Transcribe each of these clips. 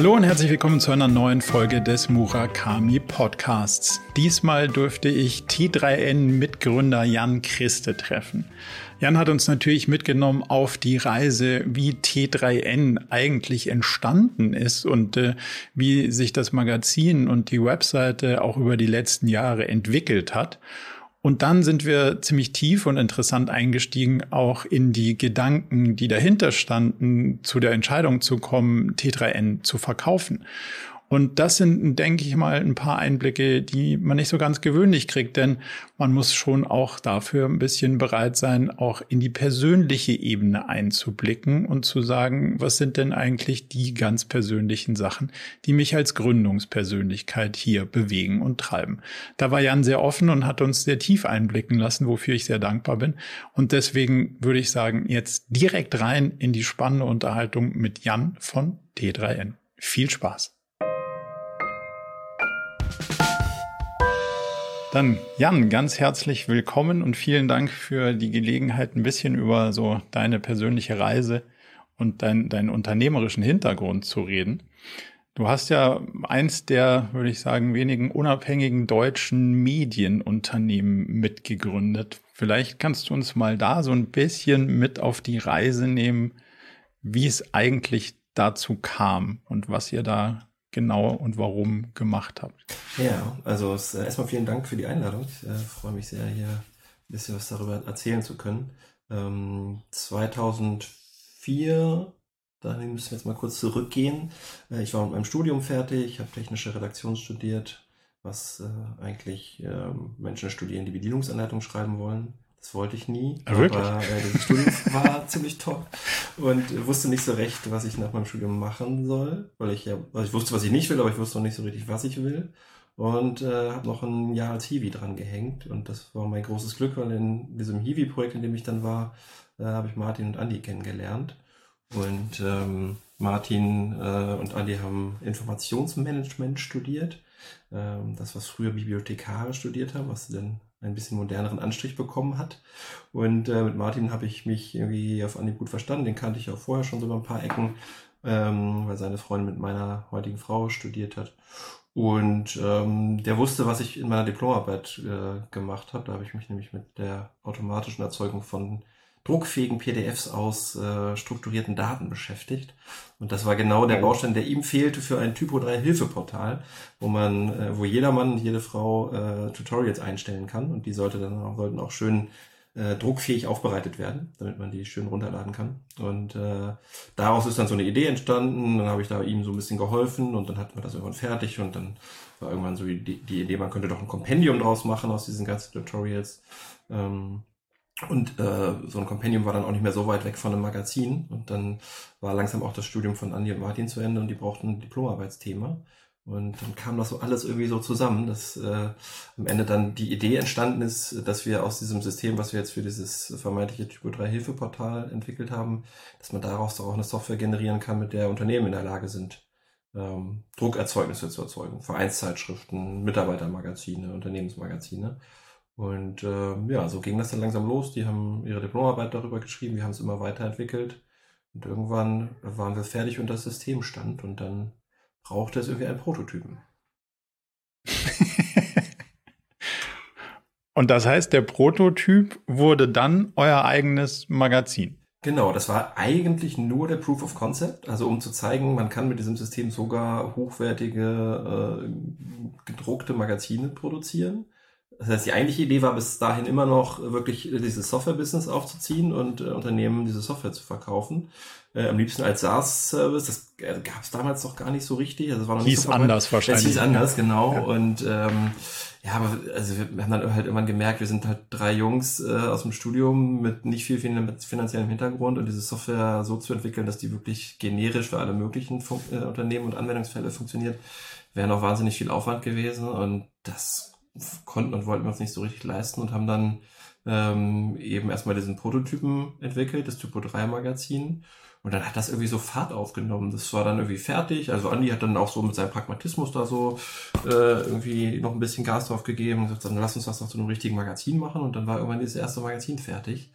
Hallo und herzlich willkommen zu einer neuen Folge des Murakami Podcasts. Diesmal durfte ich T3N-Mitgründer Jan Christe treffen. Jan hat uns natürlich mitgenommen auf die Reise, wie T3N eigentlich entstanden ist und äh, wie sich das Magazin und die Webseite auch über die letzten Jahre entwickelt hat. Und dann sind wir ziemlich tief und interessant eingestiegen, auch in die Gedanken, die dahinter standen, zu der Entscheidung zu kommen, T3N zu verkaufen. Und das sind, denke ich mal, ein paar Einblicke, die man nicht so ganz gewöhnlich kriegt, denn man muss schon auch dafür ein bisschen bereit sein, auch in die persönliche Ebene einzublicken und zu sagen, was sind denn eigentlich die ganz persönlichen Sachen, die mich als Gründungspersönlichkeit hier bewegen und treiben. Da war Jan sehr offen und hat uns sehr tief einblicken lassen, wofür ich sehr dankbar bin. Und deswegen würde ich sagen, jetzt direkt rein in die spannende Unterhaltung mit Jan von T3N. Viel Spaß! Dann Jan, ganz herzlich willkommen und vielen Dank für die Gelegenheit, ein bisschen über so deine persönliche Reise und dein, deinen unternehmerischen Hintergrund zu reden. Du hast ja eins der, würde ich sagen, wenigen unabhängigen deutschen Medienunternehmen mitgegründet. Vielleicht kannst du uns mal da so ein bisschen mit auf die Reise nehmen, wie es eigentlich dazu kam und was ihr da genau und warum gemacht habt. Ja, also äh, erstmal vielen Dank für die Einladung. Ich äh, freue mich sehr, hier ein bisschen was darüber erzählen zu können. Ähm, 2004, da müssen wir jetzt mal kurz zurückgehen. Äh, ich war mit meinem Studium fertig, habe technische Redaktion studiert, was eigentlich ähm, Menschen studieren, die Bedienungsanleitung schreiben wollen. Das wollte ich nie. Ah, wirklich? Aber äh, das Studium war ziemlich toll und wusste nicht so recht, was ich nach meinem Studium machen soll, weil ich ja, also ich wusste, was ich nicht will, aber ich wusste noch nicht so richtig, was ich will. Und äh, habe noch ein Jahr als Hiwi dran gehängt und das war mein großes Glück, weil in diesem Hiwi-Projekt, in dem ich dann war, äh, habe ich Martin und Andi kennengelernt. Und ähm, Martin äh, und Andi haben Informationsmanagement studiert. Ähm, das, was früher Bibliothekare studiert haben, was sie dann ein bisschen moderneren Anstrich bekommen hat. Und äh, mit Martin habe ich mich irgendwie auf Anhieb gut verstanden. Den kannte ich auch vorher schon so über ein paar Ecken, ähm, weil seine Freundin mit meiner heutigen Frau studiert hat. Und ähm, der wusste, was ich in meiner Diplomarbeit äh, gemacht habe. Da habe ich mich nämlich mit der automatischen Erzeugung von druckfähigen PDFs aus äh, strukturierten Daten beschäftigt. Und das war genau der Baustein, der ihm fehlte für ein Typo 3 Hilfeportal, wo man, äh, wo jeder Mann, jede Frau äh, Tutorials einstellen kann. Und die sollte dann auch, sollten auch schön äh, druckfähig aufbereitet werden, damit man die schön runterladen kann. Und äh, daraus ist dann so eine Idee entstanden. Dann habe ich da ihm so ein bisschen geholfen und dann hatten wir das irgendwann fertig und dann war irgendwann so die, die Idee, man könnte doch ein Kompendium draus machen aus diesen ganzen Tutorials. Ähm, und äh, so ein Kompendium war dann auch nicht mehr so weit weg von einem Magazin. Und dann war langsam auch das Studium von Andi und Martin zu Ende und die brauchten ein Diplomarbeitsthema. Und dann kam das so alles irgendwie so zusammen, dass äh, am Ende dann die Idee entstanden ist, dass wir aus diesem System, was wir jetzt für dieses vermeintliche Typo 3 Hilfeportal entwickelt haben, dass man daraus auch eine Software generieren kann, mit der Unternehmen in der Lage sind, ähm, Druckerzeugnisse zu erzeugen. Vereinszeitschriften, Mitarbeitermagazine, Unternehmensmagazine. Und äh, ja, so ging das dann langsam los. Die haben ihre Diplomarbeit darüber geschrieben, wir haben es immer weiterentwickelt. Und irgendwann waren wir fertig und das System stand und dann brauchte es irgendwie einen Prototypen. und das heißt, der Prototyp wurde dann euer eigenes Magazin. Genau, das war eigentlich nur der Proof of Concept, also um zu zeigen, man kann mit diesem System sogar hochwertige äh, gedruckte Magazine produzieren. Das heißt, die eigentliche Idee war bis dahin immer noch wirklich dieses Software-Business aufzuziehen und äh, Unternehmen diese Software zu verkaufen. Äh, am liebsten als SaaS-Service. Das äh, gab es damals noch gar nicht so richtig. Also es war noch hieß so anders wahrscheinlich. Es hieß anders, genau. Ja. Und ähm, ja, aber also wir haben dann halt irgendwann gemerkt, wir sind halt drei Jungs äh, aus dem Studium mit nicht viel finanziellem Hintergrund und diese Software so zu entwickeln, dass die wirklich generisch für alle möglichen Fun äh, Unternehmen und Anwendungsfälle funktioniert, wäre noch wahnsinnig viel Aufwand gewesen und das konnten und wollten wir uns nicht so richtig leisten und haben dann ähm, eben erstmal diesen Prototypen entwickelt, das Typo 3 Magazin. Und dann hat das irgendwie so Fahrt aufgenommen. Das war dann irgendwie fertig. Also Andi hat dann auch so mit seinem Pragmatismus da so äh, irgendwie noch ein bisschen Gas drauf gegeben und gesagt, dann lass uns das noch zu einem richtigen Magazin machen. Und dann war irgendwann dieses erste Magazin fertig.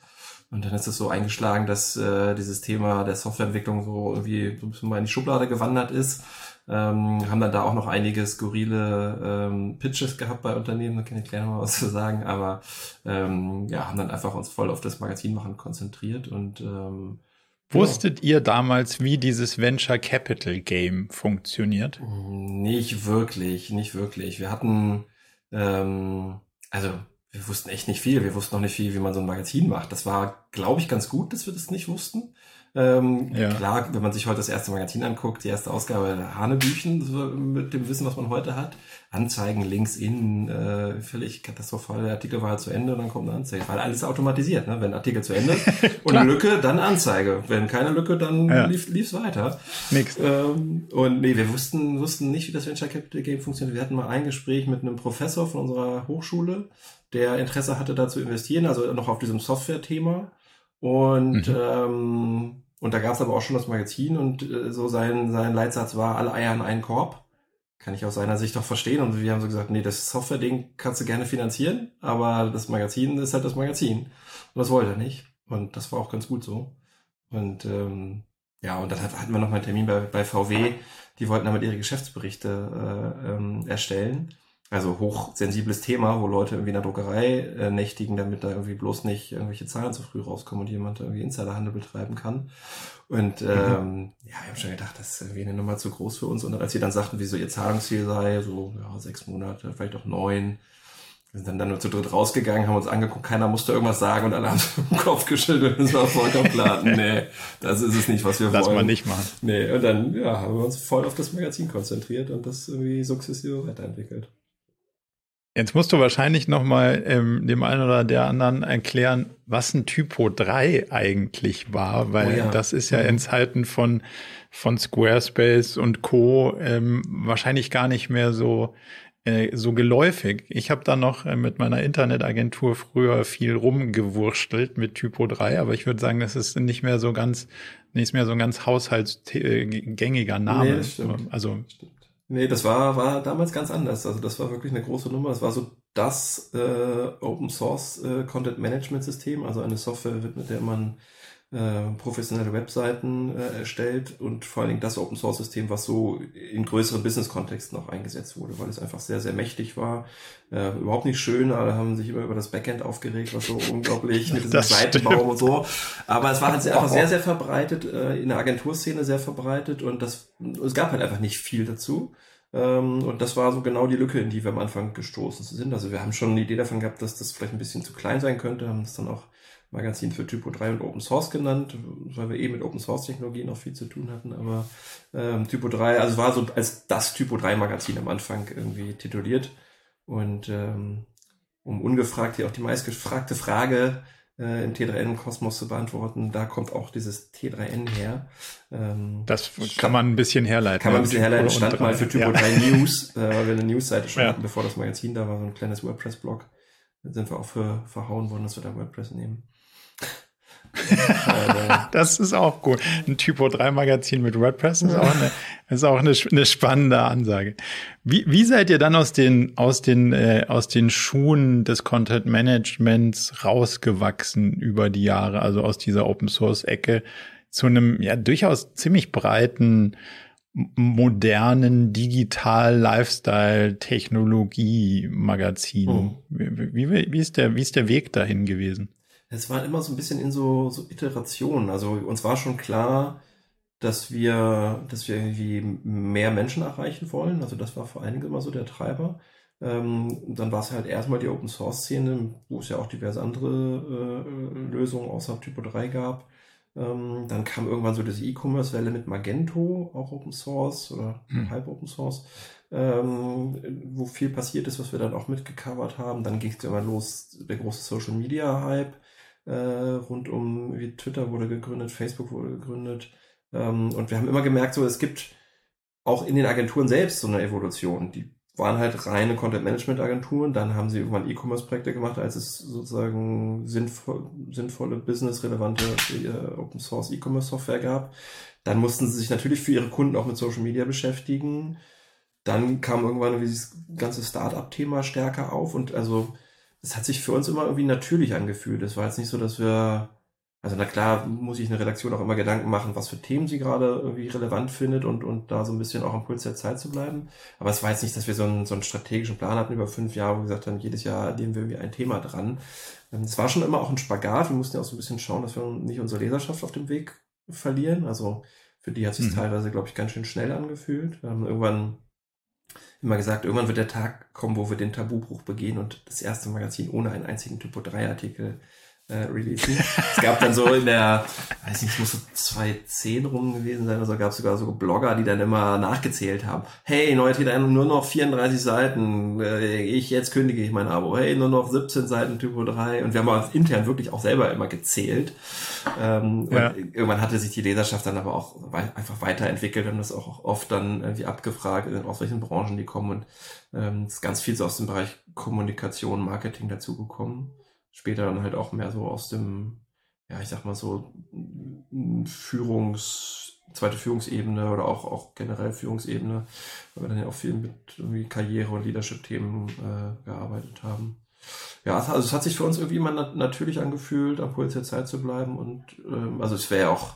Und dann ist es so eingeschlagen, dass äh, dieses Thema der Softwareentwicklung so irgendwie so ein bisschen mal in die Schublade gewandert ist Ähm, haben dann da auch noch einige skurrile ähm, Pitches gehabt bei Unternehmen, da kann ich gleich noch mal was zu sagen, aber ähm, ja, haben dann einfach uns voll auf das Magazin machen konzentriert und ähm, Wusstet ihr damals, wie dieses Venture Capital Game funktioniert? Nicht wirklich, nicht wirklich. Wir hatten, ähm, also wir wussten echt nicht viel. Wir wussten noch nicht viel, wie man so ein Magazin macht. Das war, glaube ich, ganz gut, dass wir das nicht wussten. Ähm, ja. Klar, wenn man sich heute das erste Magazin anguckt, die erste Ausgabe Hanebüchen, mit dem Wissen, was man heute hat, Anzeigen links innen, äh, völlig katastrophal, der Artikel war halt zu Ende und dann kommt eine Anzeige. Weil alles automatisiert, ne? Wenn Artikel zu Ende und eine Lücke, dann Anzeige. Wenn keine Lücke, dann ja. lief lief's weiter. Nix. Ähm, und nee, wir wussten, wussten nicht, wie das Venture Capital Game funktioniert. Wir hatten mal ein Gespräch mit einem Professor von unserer Hochschule, der Interesse hatte, da zu investieren, also noch auf diesem Software-Thema. Und mhm. ähm, und da gab es aber auch schon das Magazin und äh, so sein, sein Leitsatz war, alle Eier in einen Korb. Kann ich aus seiner Sicht auch verstehen. Und wir haben so gesagt, nee, das Software-Ding kannst du gerne finanzieren, aber das Magazin ist halt das Magazin. Und das wollte er nicht. Und das war auch ganz gut so. Und ähm, ja, und dann hatten wir noch mal einen Termin bei, bei VW. Die wollten damit ihre Geschäftsberichte äh, ähm, erstellen also hochsensibles Thema, wo Leute irgendwie in der Druckerei äh, nächtigen, damit da irgendwie bloß nicht irgendwelche Zahlen zu früh rauskommen und jemand irgendwie Insiderhandel betreiben kann. Und mhm. ähm, ja, wir haben schon gedacht, das ist irgendwie eine Nummer zu groß für uns. Und als sie dann sagten, wie so ihr Zahlungsziel sei, so ja, sechs Monate, vielleicht auch neun, wir sind dann, dann nur zu dritt rausgegangen, haben uns angeguckt, keiner musste irgendwas sagen und alle haben im Kopf geschüttelt und es war vollkommen klar, nee, das ist es nicht, was wir Lass wollen. Lass mal nicht machen. Nee, und dann ja, haben wir uns voll auf das Magazin konzentriert und das irgendwie sukzessive weiterentwickelt. Jetzt musst du wahrscheinlich noch mal ähm, dem einen oder der anderen erklären, was ein Typo 3 eigentlich war, weil oh ja. das ist ja in Zeiten von, von Squarespace und Co. Ähm, wahrscheinlich gar nicht mehr so, äh, so geläufig. Ich habe da noch äh, mit meiner Internetagentur früher viel rumgewurschtelt mit Typo 3, aber ich würde sagen, das ist nicht mehr so ganz, nicht mehr so ein ganz haushaltsgängiger Name. Nee, also stimmt. Nee, das war, war damals ganz anders. Also das war wirklich eine große Nummer. Das war so das äh, Open Source äh, Content Management System, also eine Software, mit der man äh, professionelle Webseiten äh, erstellt und vor allen Dingen das Open Source System, was so in größeren Business-Kontexten auch eingesetzt wurde, weil es einfach sehr, sehr mächtig war. Äh, überhaupt nicht schön, alle haben sich immer über das Backend aufgeregt, was so unglaublich mit diesem Seitenbaum und so. Aber es war halt einfach sehr, sehr verbreitet, äh, in der Agenturszene sehr verbreitet und das, es gab halt einfach nicht viel dazu. Ähm, und das war so genau die Lücke, in die wir am Anfang gestoßen sind. Also wir haben schon eine Idee davon gehabt, dass das vielleicht ein bisschen zu klein sein könnte, haben das dann auch Magazin für Typo 3 und Open Source genannt, weil wir eh mit Open Source Technologien noch viel zu tun hatten, aber ähm, Typo 3, also war so als das Typo 3 Magazin am Anfang irgendwie tituliert und ähm, um ungefragt hier auch die meistgefragte Frage äh, im T3N-Kosmos zu beantworten, da kommt auch dieses T3N her. Ähm, das kann man ein bisschen herleiten. Kann man ein bisschen herleiten, stand mal für Typo ja. 3 News, äh, weil wir eine Newsseite schon ja. hatten, bevor das Magazin da war, so ein kleines WordPress-Blog. Da sind wir auch für verhauen worden, dass wir da WordPress nehmen. das ist auch gut. Ein Typo 3 Magazin mit WordPress ist auch eine, ist auch eine, eine spannende Ansage. Wie, wie seid ihr dann aus den, aus den, äh, aus den Schuhen des Content Managements rausgewachsen über die Jahre, also aus dieser Open Source Ecke zu einem, ja, durchaus ziemlich breiten, modernen Digital Lifestyle Technologie Magazin. Oh. Wie, wie, wie, ist der, wie ist der Weg dahin gewesen? Es war immer so ein bisschen in so, so Iterationen. Also uns war schon klar, dass wir, dass wir irgendwie mehr Menschen erreichen wollen. Also das war vor allen Dingen immer so der Treiber. Ähm, dann war es halt erstmal die Open Source Szene, wo es ja auch diverse andere äh, Lösungen außer Typo 3 gab. Ähm, dann kam irgendwann so diese E-Commerce-Welle mit Magento, auch Open Source oder hm. halb Open Source, ähm, wo viel passiert ist, was wir dann auch mitgecovert haben. Dann ging es ja immer los, der große Social Media Hype äh, rund um wie Twitter wurde gegründet, Facebook wurde gegründet. Ähm, und wir haben immer gemerkt, so es gibt auch in den Agenturen selbst so eine Evolution. Die waren halt reine Content-Management-Agenturen, dann haben sie irgendwann E-Commerce-Projekte gemacht, als es sozusagen sinnvoll, sinnvolle, business-relevante äh, Open-Source E-Commerce-Software gab. Dann mussten sie sich natürlich für ihre Kunden auch mit Social Media beschäftigen. Dann kam irgendwann dieses ganze Start-up-Thema stärker auf und also es hat sich für uns immer irgendwie natürlich angefühlt. Es war jetzt nicht so, dass wir, Also na klar muss ich eine Redaktion auch immer Gedanken machen, was für Themen sie gerade irgendwie relevant findet und, und da so ein bisschen auch am Puls der Zeit zu bleiben. Aber es war jetzt nicht, dass wir so einen, so einen strategischen Plan hatten über fünf Jahre, wo wir gesagt haben, jedes Jahr nehmen wir irgendwie ein Thema dran. Ähm, es war schon immer auch ein Spagat. Wir mussten ja auch so ein bisschen schauen, dass wir nicht unsere Leserschaft auf dem Weg verlieren. Also für die hat sich mhm. teilweise, glaube ich, ganz schön schnell angefühlt. Wir haben irgendwann immer gesagt, irgendwann wird der Tag kommen, wo wir den Tabubruch begehen und das erste Magazin ohne einen einzigen Typo 3 Artikel äh, releasen. es gab dann so in der, weiß nicht, es muss so 2010 rum gewesen sein, also gab es sogar so Blogger, die dann immer nachgezählt haben. Hey, neue Täter, nur noch 34 Seiten, äh, ich, jetzt kündige ich mein Abo. Hey, nur noch 17 Seiten Typo 3. Und wir haben uns intern wirklich auch selber immer gezählt. Ähm, ja. Und irgendwann hatte sich die Leserschaft dann aber auch einfach weiterentwickelt und das auch oft dann irgendwie abgefragt, aus welchen Branchen die kommen. Und ähm, ist ganz viel so aus dem Bereich Kommunikation, Marketing dazugekommen später dann halt auch mehr so aus dem, ja, ich sag mal so, Führungs, zweite Führungsebene oder auch, auch generell Führungsebene, weil wir dann ja auch viel mit irgendwie Karriere- und Leadership-Themen äh, gearbeitet haben. Ja, also es hat sich für uns irgendwie immer nat natürlich angefühlt, am Puls der Zeit zu bleiben und ähm, also es wäre ja auch,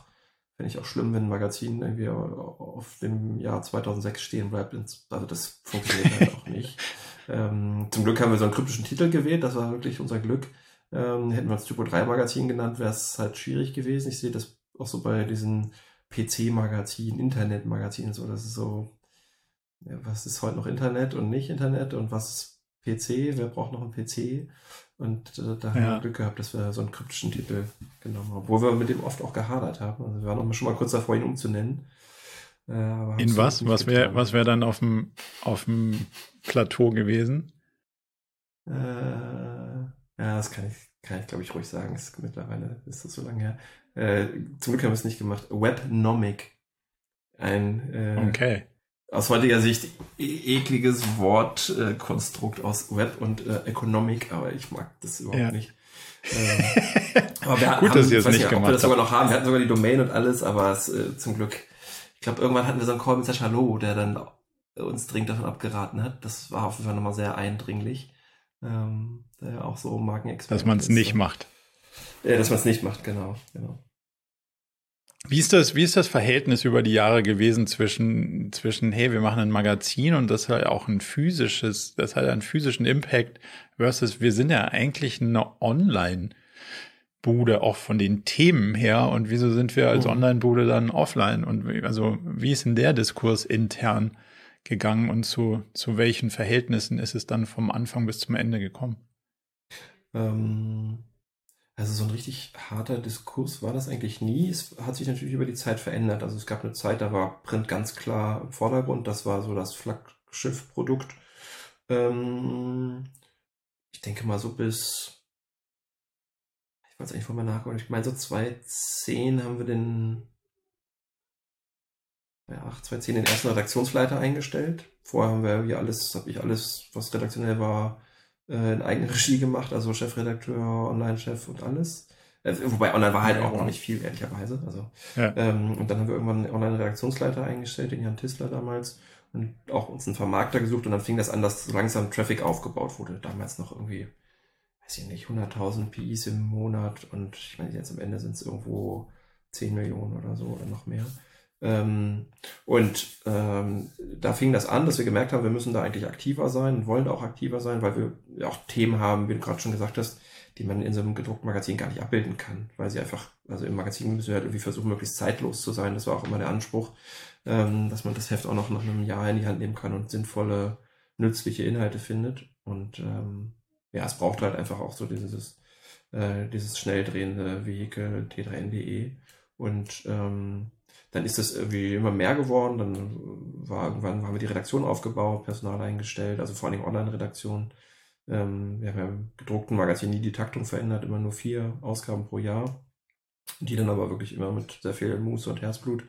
finde ich auch schlimm, wenn ein Magazin irgendwie auf dem Jahr 2006 stehen bleibt. Also das funktioniert halt auch nicht. Ähm, zum Glück haben wir so einen kryptischen Titel gewählt, das war wirklich unser Glück. Ähm, hätten wir es Typo 3 Magazin genannt, wäre es halt schwierig gewesen. Ich sehe das auch so bei diesen PC-Magazinen, Internet-Magazinen so, das ist so, ja, was ist heute noch Internet und nicht Internet und was ist PC, wer braucht noch einen PC? Und äh, da haben ja. wir Glück gehabt, dass wir so einen kryptischen Titel genommen haben, obwohl wir mit dem oft auch gehadert haben. Also wir waren auch schon mal kurz davor, ihn umzunennen. Äh, In was? Was wäre was wär dann auf dem, auf dem Plateau gewesen? Äh, ja, das kann ich, kann ich glaube ich ruhig sagen. Ist, mittlerweile ist das so lange her. Äh, zum Glück haben wir es nicht gemacht. Webnomic. Ein äh, okay. aus heutiger Sicht e ekliges Wortkonstrukt äh, aus Web und äh, Economic, aber ich mag das überhaupt ja. nicht. Aber wir Gut, haben, dass ihr es nicht nicht, gemacht ob wir das sogar noch haben. Wir hatten sogar die Domain und alles, aber es, äh, zum Glück. Ich glaube, irgendwann hatten wir so einen Call mit Sascha Loh, der dann uns dringend davon abgeraten hat. Das war auf jeden Fall nochmal sehr eindringlich. Ähm, ja auch so Markenexperte Dass man es nicht macht. Ja, dass man es nicht macht, genau, genau. Wie ist das, wie ist das Verhältnis über die Jahre gewesen zwischen, zwischen, hey, wir machen ein Magazin und das hat auch ein physisches, das hat einen physischen Impact versus wir sind ja eigentlich eine Online- Bude auch von den Themen her und wieso sind wir als mhm. Online-Bude dann offline und also wie ist denn der Diskurs intern gegangen und zu, zu welchen Verhältnissen ist es dann vom Anfang bis zum Ende gekommen? Ähm, also so ein richtig harter Diskurs war das eigentlich nie. Es hat sich natürlich über die Zeit verändert. Also es gab eine Zeit, da war Print ganz klar im Vordergrund. Das war so das Flaggschiff-Produkt. Ähm, ich denke mal so bis, ich weiß eigentlich vorher nachgucken, ich meine so 2010 haben wir den 8, 2010 den ersten Redaktionsleiter eingestellt. Vorher haben wir hier alles, habe ich alles, was redaktionell war, äh, in eigene Regie gemacht, also Chefredakteur, Online-Chef und alles. Äh, wobei online war halt auch noch nicht viel, ehrlicherweise. Also, ja. ähm, und dann haben wir irgendwann einen Online-Redaktionsleiter eingestellt, den Jan Tissler damals, und auch uns einen Vermarkter gesucht und dann fing das an, dass langsam Traffic aufgebaut wurde. Damals noch irgendwie, weiß ich nicht, 100.000 PIs im Monat und ich meine, jetzt am Ende sind es irgendwo 10 Millionen oder so oder noch mehr. Ähm, und ähm, da fing das an, dass wir gemerkt haben, wir müssen da eigentlich aktiver sein und wollen auch aktiver sein, weil wir auch Themen haben, wie du gerade schon gesagt hast, die man in so einem gedruckten Magazin gar nicht abbilden kann, weil sie einfach, also im Magazin müssen wir halt irgendwie versuchen, möglichst zeitlos zu sein. Das war auch immer der Anspruch, ähm, dass man das Heft auch noch nach einem Jahr in die Hand nehmen kann und sinnvolle, nützliche Inhalte findet. Und ähm, ja, es braucht halt einfach auch so dieses, äh, dieses schnell drehende Vehikel T3NDE. Und ähm, dann ist das irgendwie immer mehr geworden. Dann war irgendwann haben wir die Redaktion aufgebaut, Personal eingestellt, also vor allem Online-Redaktion. Ähm, wir haben ja im gedruckten Magazin nie die Taktung verändert, immer nur vier Ausgaben pro Jahr. Die dann aber wirklich immer mit sehr viel Muße und Herzblut.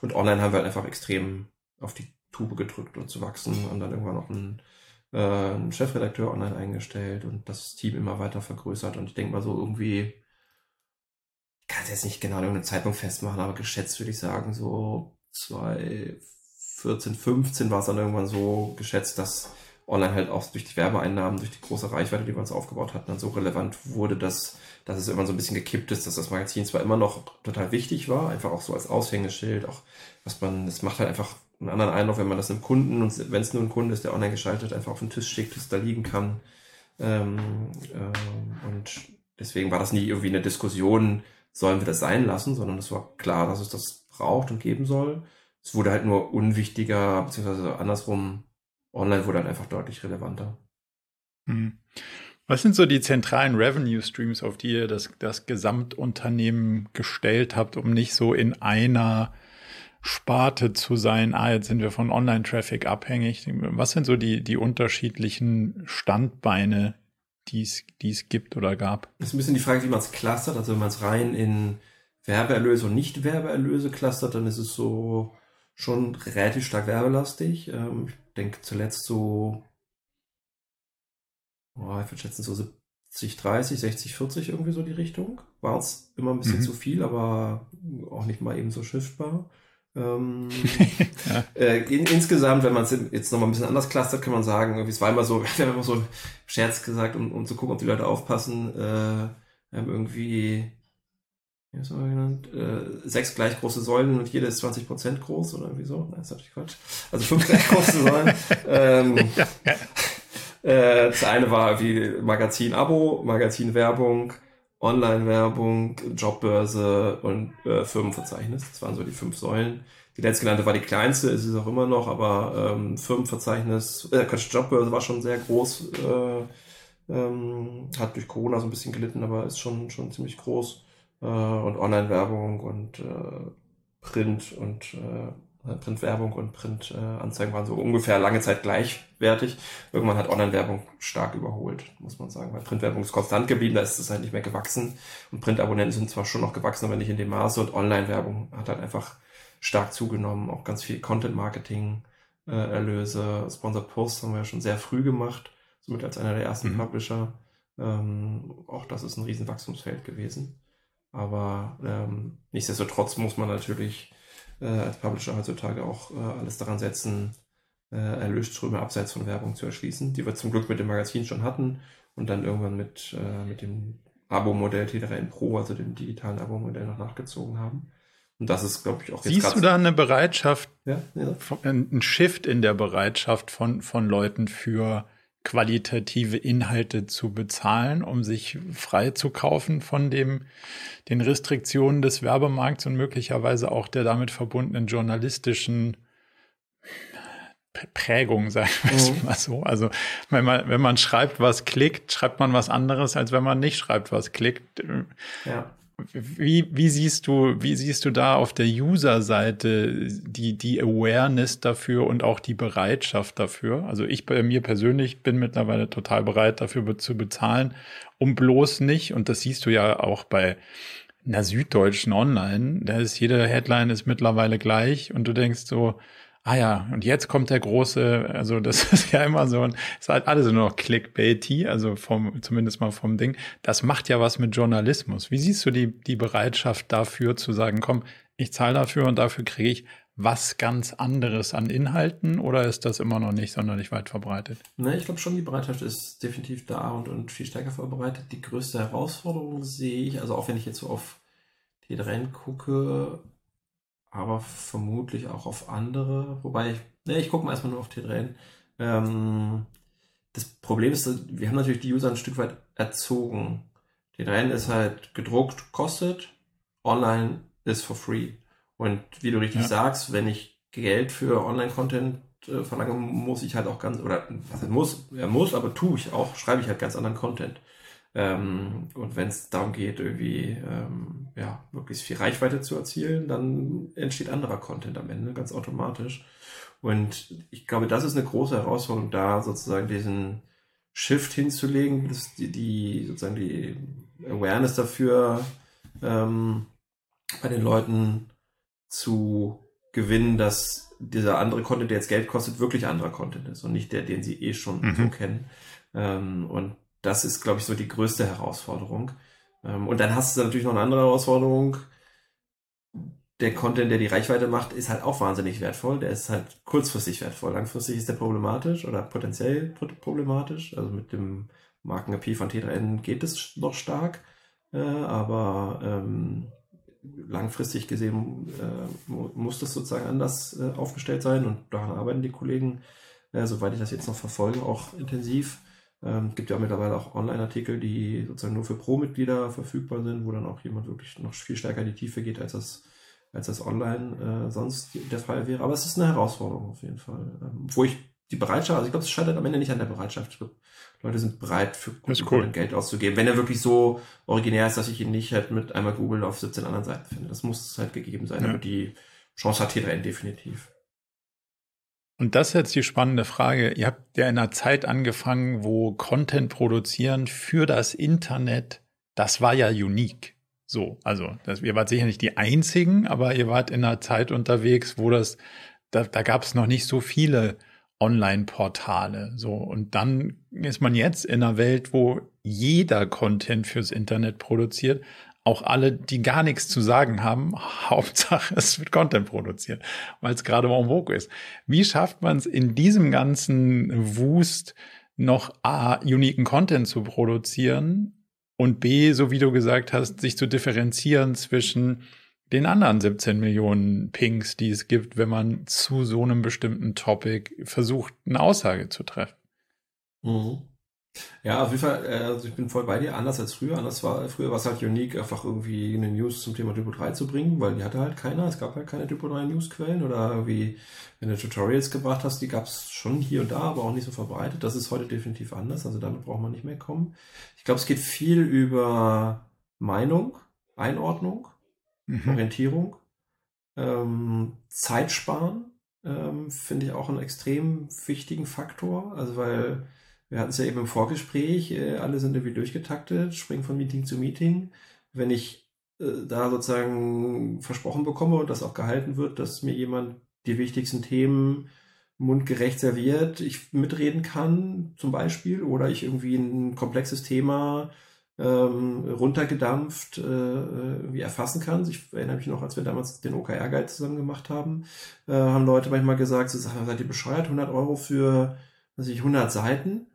Und online haben wir halt einfach extrem auf die Tube gedrückt und zu wachsen und dann irgendwann noch einen, äh, einen Chefredakteur online eingestellt und das Team immer weiter vergrößert. Und ich denke mal so irgendwie kann es jetzt nicht genau irgendeinen Zeitpunkt festmachen, aber geschätzt würde ich sagen, so 2014, 15 war es dann irgendwann so geschätzt, dass online halt auch durch die Werbeeinnahmen, durch die große Reichweite, die wir uns aufgebaut hatten, dann so relevant wurde, dass, dass es immer so ein bisschen gekippt ist, dass das Magazin zwar immer noch total wichtig war, einfach auch so als Aushängeschild, auch was man, es macht halt einfach einen anderen Eindruck, wenn man das einem Kunden und wenn es nur ein Kunde ist, der online geschaltet, einfach auf den Tisch schickt, dass da liegen kann. Ähm, ähm, und deswegen war das nie irgendwie eine Diskussion, sollen wir das sein lassen, sondern es war klar, dass es das braucht und geben soll. Es wurde halt nur unwichtiger, beziehungsweise andersrum, online wurde dann einfach deutlich relevanter. Hm. Was sind so die zentralen Revenue Streams, auf die ihr das, das Gesamtunternehmen gestellt habt, um nicht so in einer Sparte zu sein, ah, jetzt sind wir von Online-Traffic abhängig. Was sind so die, die unterschiedlichen Standbeine, die es gibt oder gab? Das ist ein bisschen die Frage, wie man es clustert. Also wenn man es rein in Werbeerlöse und Nicht-Werbeerlöse clustert, dann ist es so schon relativ stark werbelastig. Ähm, ich denke zuletzt so, oh, ich würde schätzen so 70, 30, 60, 40 irgendwie so die Richtung. War es immer ein bisschen mhm. zu viel, aber auch nicht mal eben so shiftbar. Ähm, ja. äh, in, insgesamt, wenn man es jetzt nochmal ein bisschen anders clustert, kann man sagen, es war immer so, wir haben immer so Scherz gesagt, um, um zu gucken, ob die Leute aufpassen, äh, haben irgendwie wie du mal genannt? Äh, sechs gleich große Säulen und jede ist 20 Prozent groß oder irgendwie so. Nein, das ist natürlich Quatsch. Also fünf gleich große Säulen. ähm, ja. äh, das eine war wie Magazin-Abo, Magazin-Werbung, Online-Werbung, Jobbörse und äh, Firmenverzeichnis. Das waren so die fünf Säulen. Die letztgenannte war die kleinste, ist es auch immer noch, aber ähm, Firmenverzeichnis, äh, Jobbörse war schon sehr groß, äh, ähm, hat durch Corona so ein bisschen gelitten, aber ist schon, schon ziemlich groß äh, und Online-Werbung und äh, Print und äh, Printwerbung und Printanzeigen waren so ungefähr lange Zeit gleichwertig. Irgendwann hat Online-Werbung stark überholt, muss man sagen, weil Printwerbung ist konstant geblieben, da ist es halt nicht mehr gewachsen. Und Printabonnenten sind zwar schon noch gewachsen, aber nicht in dem Maße. Und Online-Werbung hat halt einfach stark zugenommen, auch ganz viel Content-Marketing. Äh, Erlöse, Sponsored Posts haben wir ja schon sehr früh gemacht, somit als einer der ersten mhm. Publisher. Ähm, auch das ist ein riesen Wachstumsfeld gewesen. Aber ähm, nichtsdestotrotz muss man natürlich äh, als Publisher heutzutage auch äh, alles daran setzen, äh, Erlösströme abseits von Werbung zu erschließen, die wir zum Glück mit dem Magazin schon hatten und dann irgendwann mit, äh, mit dem Abo-Modell T3N Pro, also dem digitalen Abo-Modell noch nachgezogen haben. Und das ist, glaube ich, auch jetzt Siehst du da eine Bereitschaft, ja, ja. ein Shift in der Bereitschaft von, von Leuten für qualitative Inhalte zu bezahlen, um sich frei zu kaufen von dem, den Restriktionen des Werbemarkts und möglicherweise auch der damit verbundenen journalistischen Prägung, sagen wir es mhm. mal so. Also wenn man, wenn man schreibt, was klickt, schreibt man was anderes, als wenn man nicht schreibt, was klickt. Ja. Wie, wie siehst du, wie siehst du da auf der User-Seite die, die Awareness dafür und auch die Bereitschaft dafür? Also ich bei mir persönlich bin mittlerweile total bereit, dafür zu bezahlen, um bloß nicht, und das siehst du ja auch bei einer Süddeutschen Online, da ist jede Headline ist mittlerweile gleich und du denkst so, ah ja, und jetzt kommt der große, also das ist ja immer so, ist halt alles nur noch Clickbaity, also vom, zumindest mal vom Ding. Das macht ja was mit Journalismus. Wie siehst du die, die Bereitschaft dafür zu sagen, komm, ich zahle dafür und dafür kriege ich was ganz anderes an Inhalten oder ist das immer noch nicht sonderlich weit verbreitet? Ne, ich glaube schon, die Bereitschaft ist definitiv da und, und viel stärker verbreitet. Die größte Herausforderung sehe ich, also auch wenn ich jetzt so auf die Rennen gucke, aber vermutlich auch auf andere. Wobei ich, ne, ich gucke mal erstmal nur auf T3N. Ähm, das Problem ist, wir haben natürlich die User ein Stück weit erzogen. T3N ist halt gedruckt, kostet, online ist for free. Und wie du richtig ja. sagst, wenn ich Geld für Online-Content äh, verlange, muss ich halt auch ganz, oder was heißt muss, er muss, aber tue ich auch, schreibe ich halt ganz anderen Content. Ähm, und wenn es darum geht, irgendwie ähm, ja, möglichst viel Reichweite zu erzielen, dann entsteht anderer Content am Ende, ganz automatisch. Und ich glaube, das ist eine große Herausforderung, da sozusagen diesen Shift hinzulegen, dass die, die sozusagen die Awareness dafür ähm, bei den Leuten zu gewinnen, dass dieser andere Content, der jetzt Geld kostet, wirklich anderer Content ist und nicht der, den sie eh schon mhm. so kennen. Ähm, und das ist, glaube ich, so die größte Herausforderung. Ähm, und dann hast du natürlich noch eine andere Herausforderung. der Content, der die Reichweite macht, ist halt auch wahnsinnig wertvoll. Der ist halt kurzfristig wertvoll. Langfristig ist der problematisch oder potenziell problematisch. Also mit dem Marken-AP von T3N geht es noch stark. Äh, aber ähm, langfristig gesehen äh, muss das sozusagen anders äh, aufgestellt sein und daran arbeiten die Kollegen, äh, soweit ich das jetzt noch verfolge, auch intensiv. Ähm, gibt ja mittlerweile auch Online-Artikel, die sozusagen nur für Pro-Mitglieder verfügbar sind, wo dann auch jemand wirklich noch viel stärker in die Tiefe geht, als das, als das online äh, sonst der Fall wäre. Aber es ist eine Herausforderung auf jeden Fall. Ähm, wo ich die Bereitschaft, also ich glaube, es scheitert am Ende nicht an der Bereitschaft. Ich glaube, Leute sind bereit, für cool. Geld auszugeben. Wenn er wirklich so originär ist, dass ich ihn nicht halt mit einmal Google auf 17 anderen Seiten finde. Das muss halt gegeben sein. Ja. Aber die Chance hat T3N definitiv. Und das ist jetzt die spannende Frage. Ihr habt ja in einer Zeit angefangen, wo Content produzieren für das Internet, das war ja unique. So, also das, ihr wart sicher nicht die einzigen, aber ihr wart in einer Zeit unterwegs, wo das, da, da gab es noch nicht so viele Online-Portale. So, und dann ist man jetzt in einer Welt, wo jeder Content fürs Internet produziert. Auch alle, die gar nichts zu sagen haben, Hauptsache es wird Content produziert, weil es gerade en vogue ist. Wie schafft man es in diesem ganzen Wust noch A, uniken Content zu produzieren und B, so wie du gesagt hast, sich zu differenzieren zwischen den anderen 17 Millionen Pings, die es gibt, wenn man zu so einem bestimmten Topic versucht, eine Aussage zu treffen. Mhm. Ja, auf jeden Fall, äh, also ich bin voll bei dir, anders als früher. Anders war, früher war es halt unique, einfach irgendwie eine News zum Thema Typo 3 zu bringen, weil die hatte halt keiner. Es gab halt keine Typo 3 Newsquellen oder irgendwie, wenn du Tutorials gebracht hast, die gab es schon hier und da, aber auch nicht so verbreitet. Das ist heute definitiv anders, also damit braucht man nicht mehr kommen. Ich glaube, es geht viel über Meinung, Einordnung mhm. Orientierung. Ähm, Zeit sparen ähm, finde ich auch einen extrem wichtigen Faktor. Also weil wir hatten es ja eben im Vorgespräch, äh, alle sind irgendwie durchgetaktet, springen von Meeting zu Meeting. Wenn ich äh, da sozusagen versprochen bekomme und das auch gehalten wird, dass mir jemand die wichtigsten Themen mundgerecht serviert, ich mitreden kann zum Beispiel, oder ich irgendwie ein komplexes Thema ähm, runtergedampft äh, wie erfassen kann. Ich erinnere mich noch, als wir damals den OKR-Guide zusammen gemacht haben, äh, haben Leute manchmal gesagt, so, seid ihr bescheuert, 100 Euro für was ich, 100 Seiten?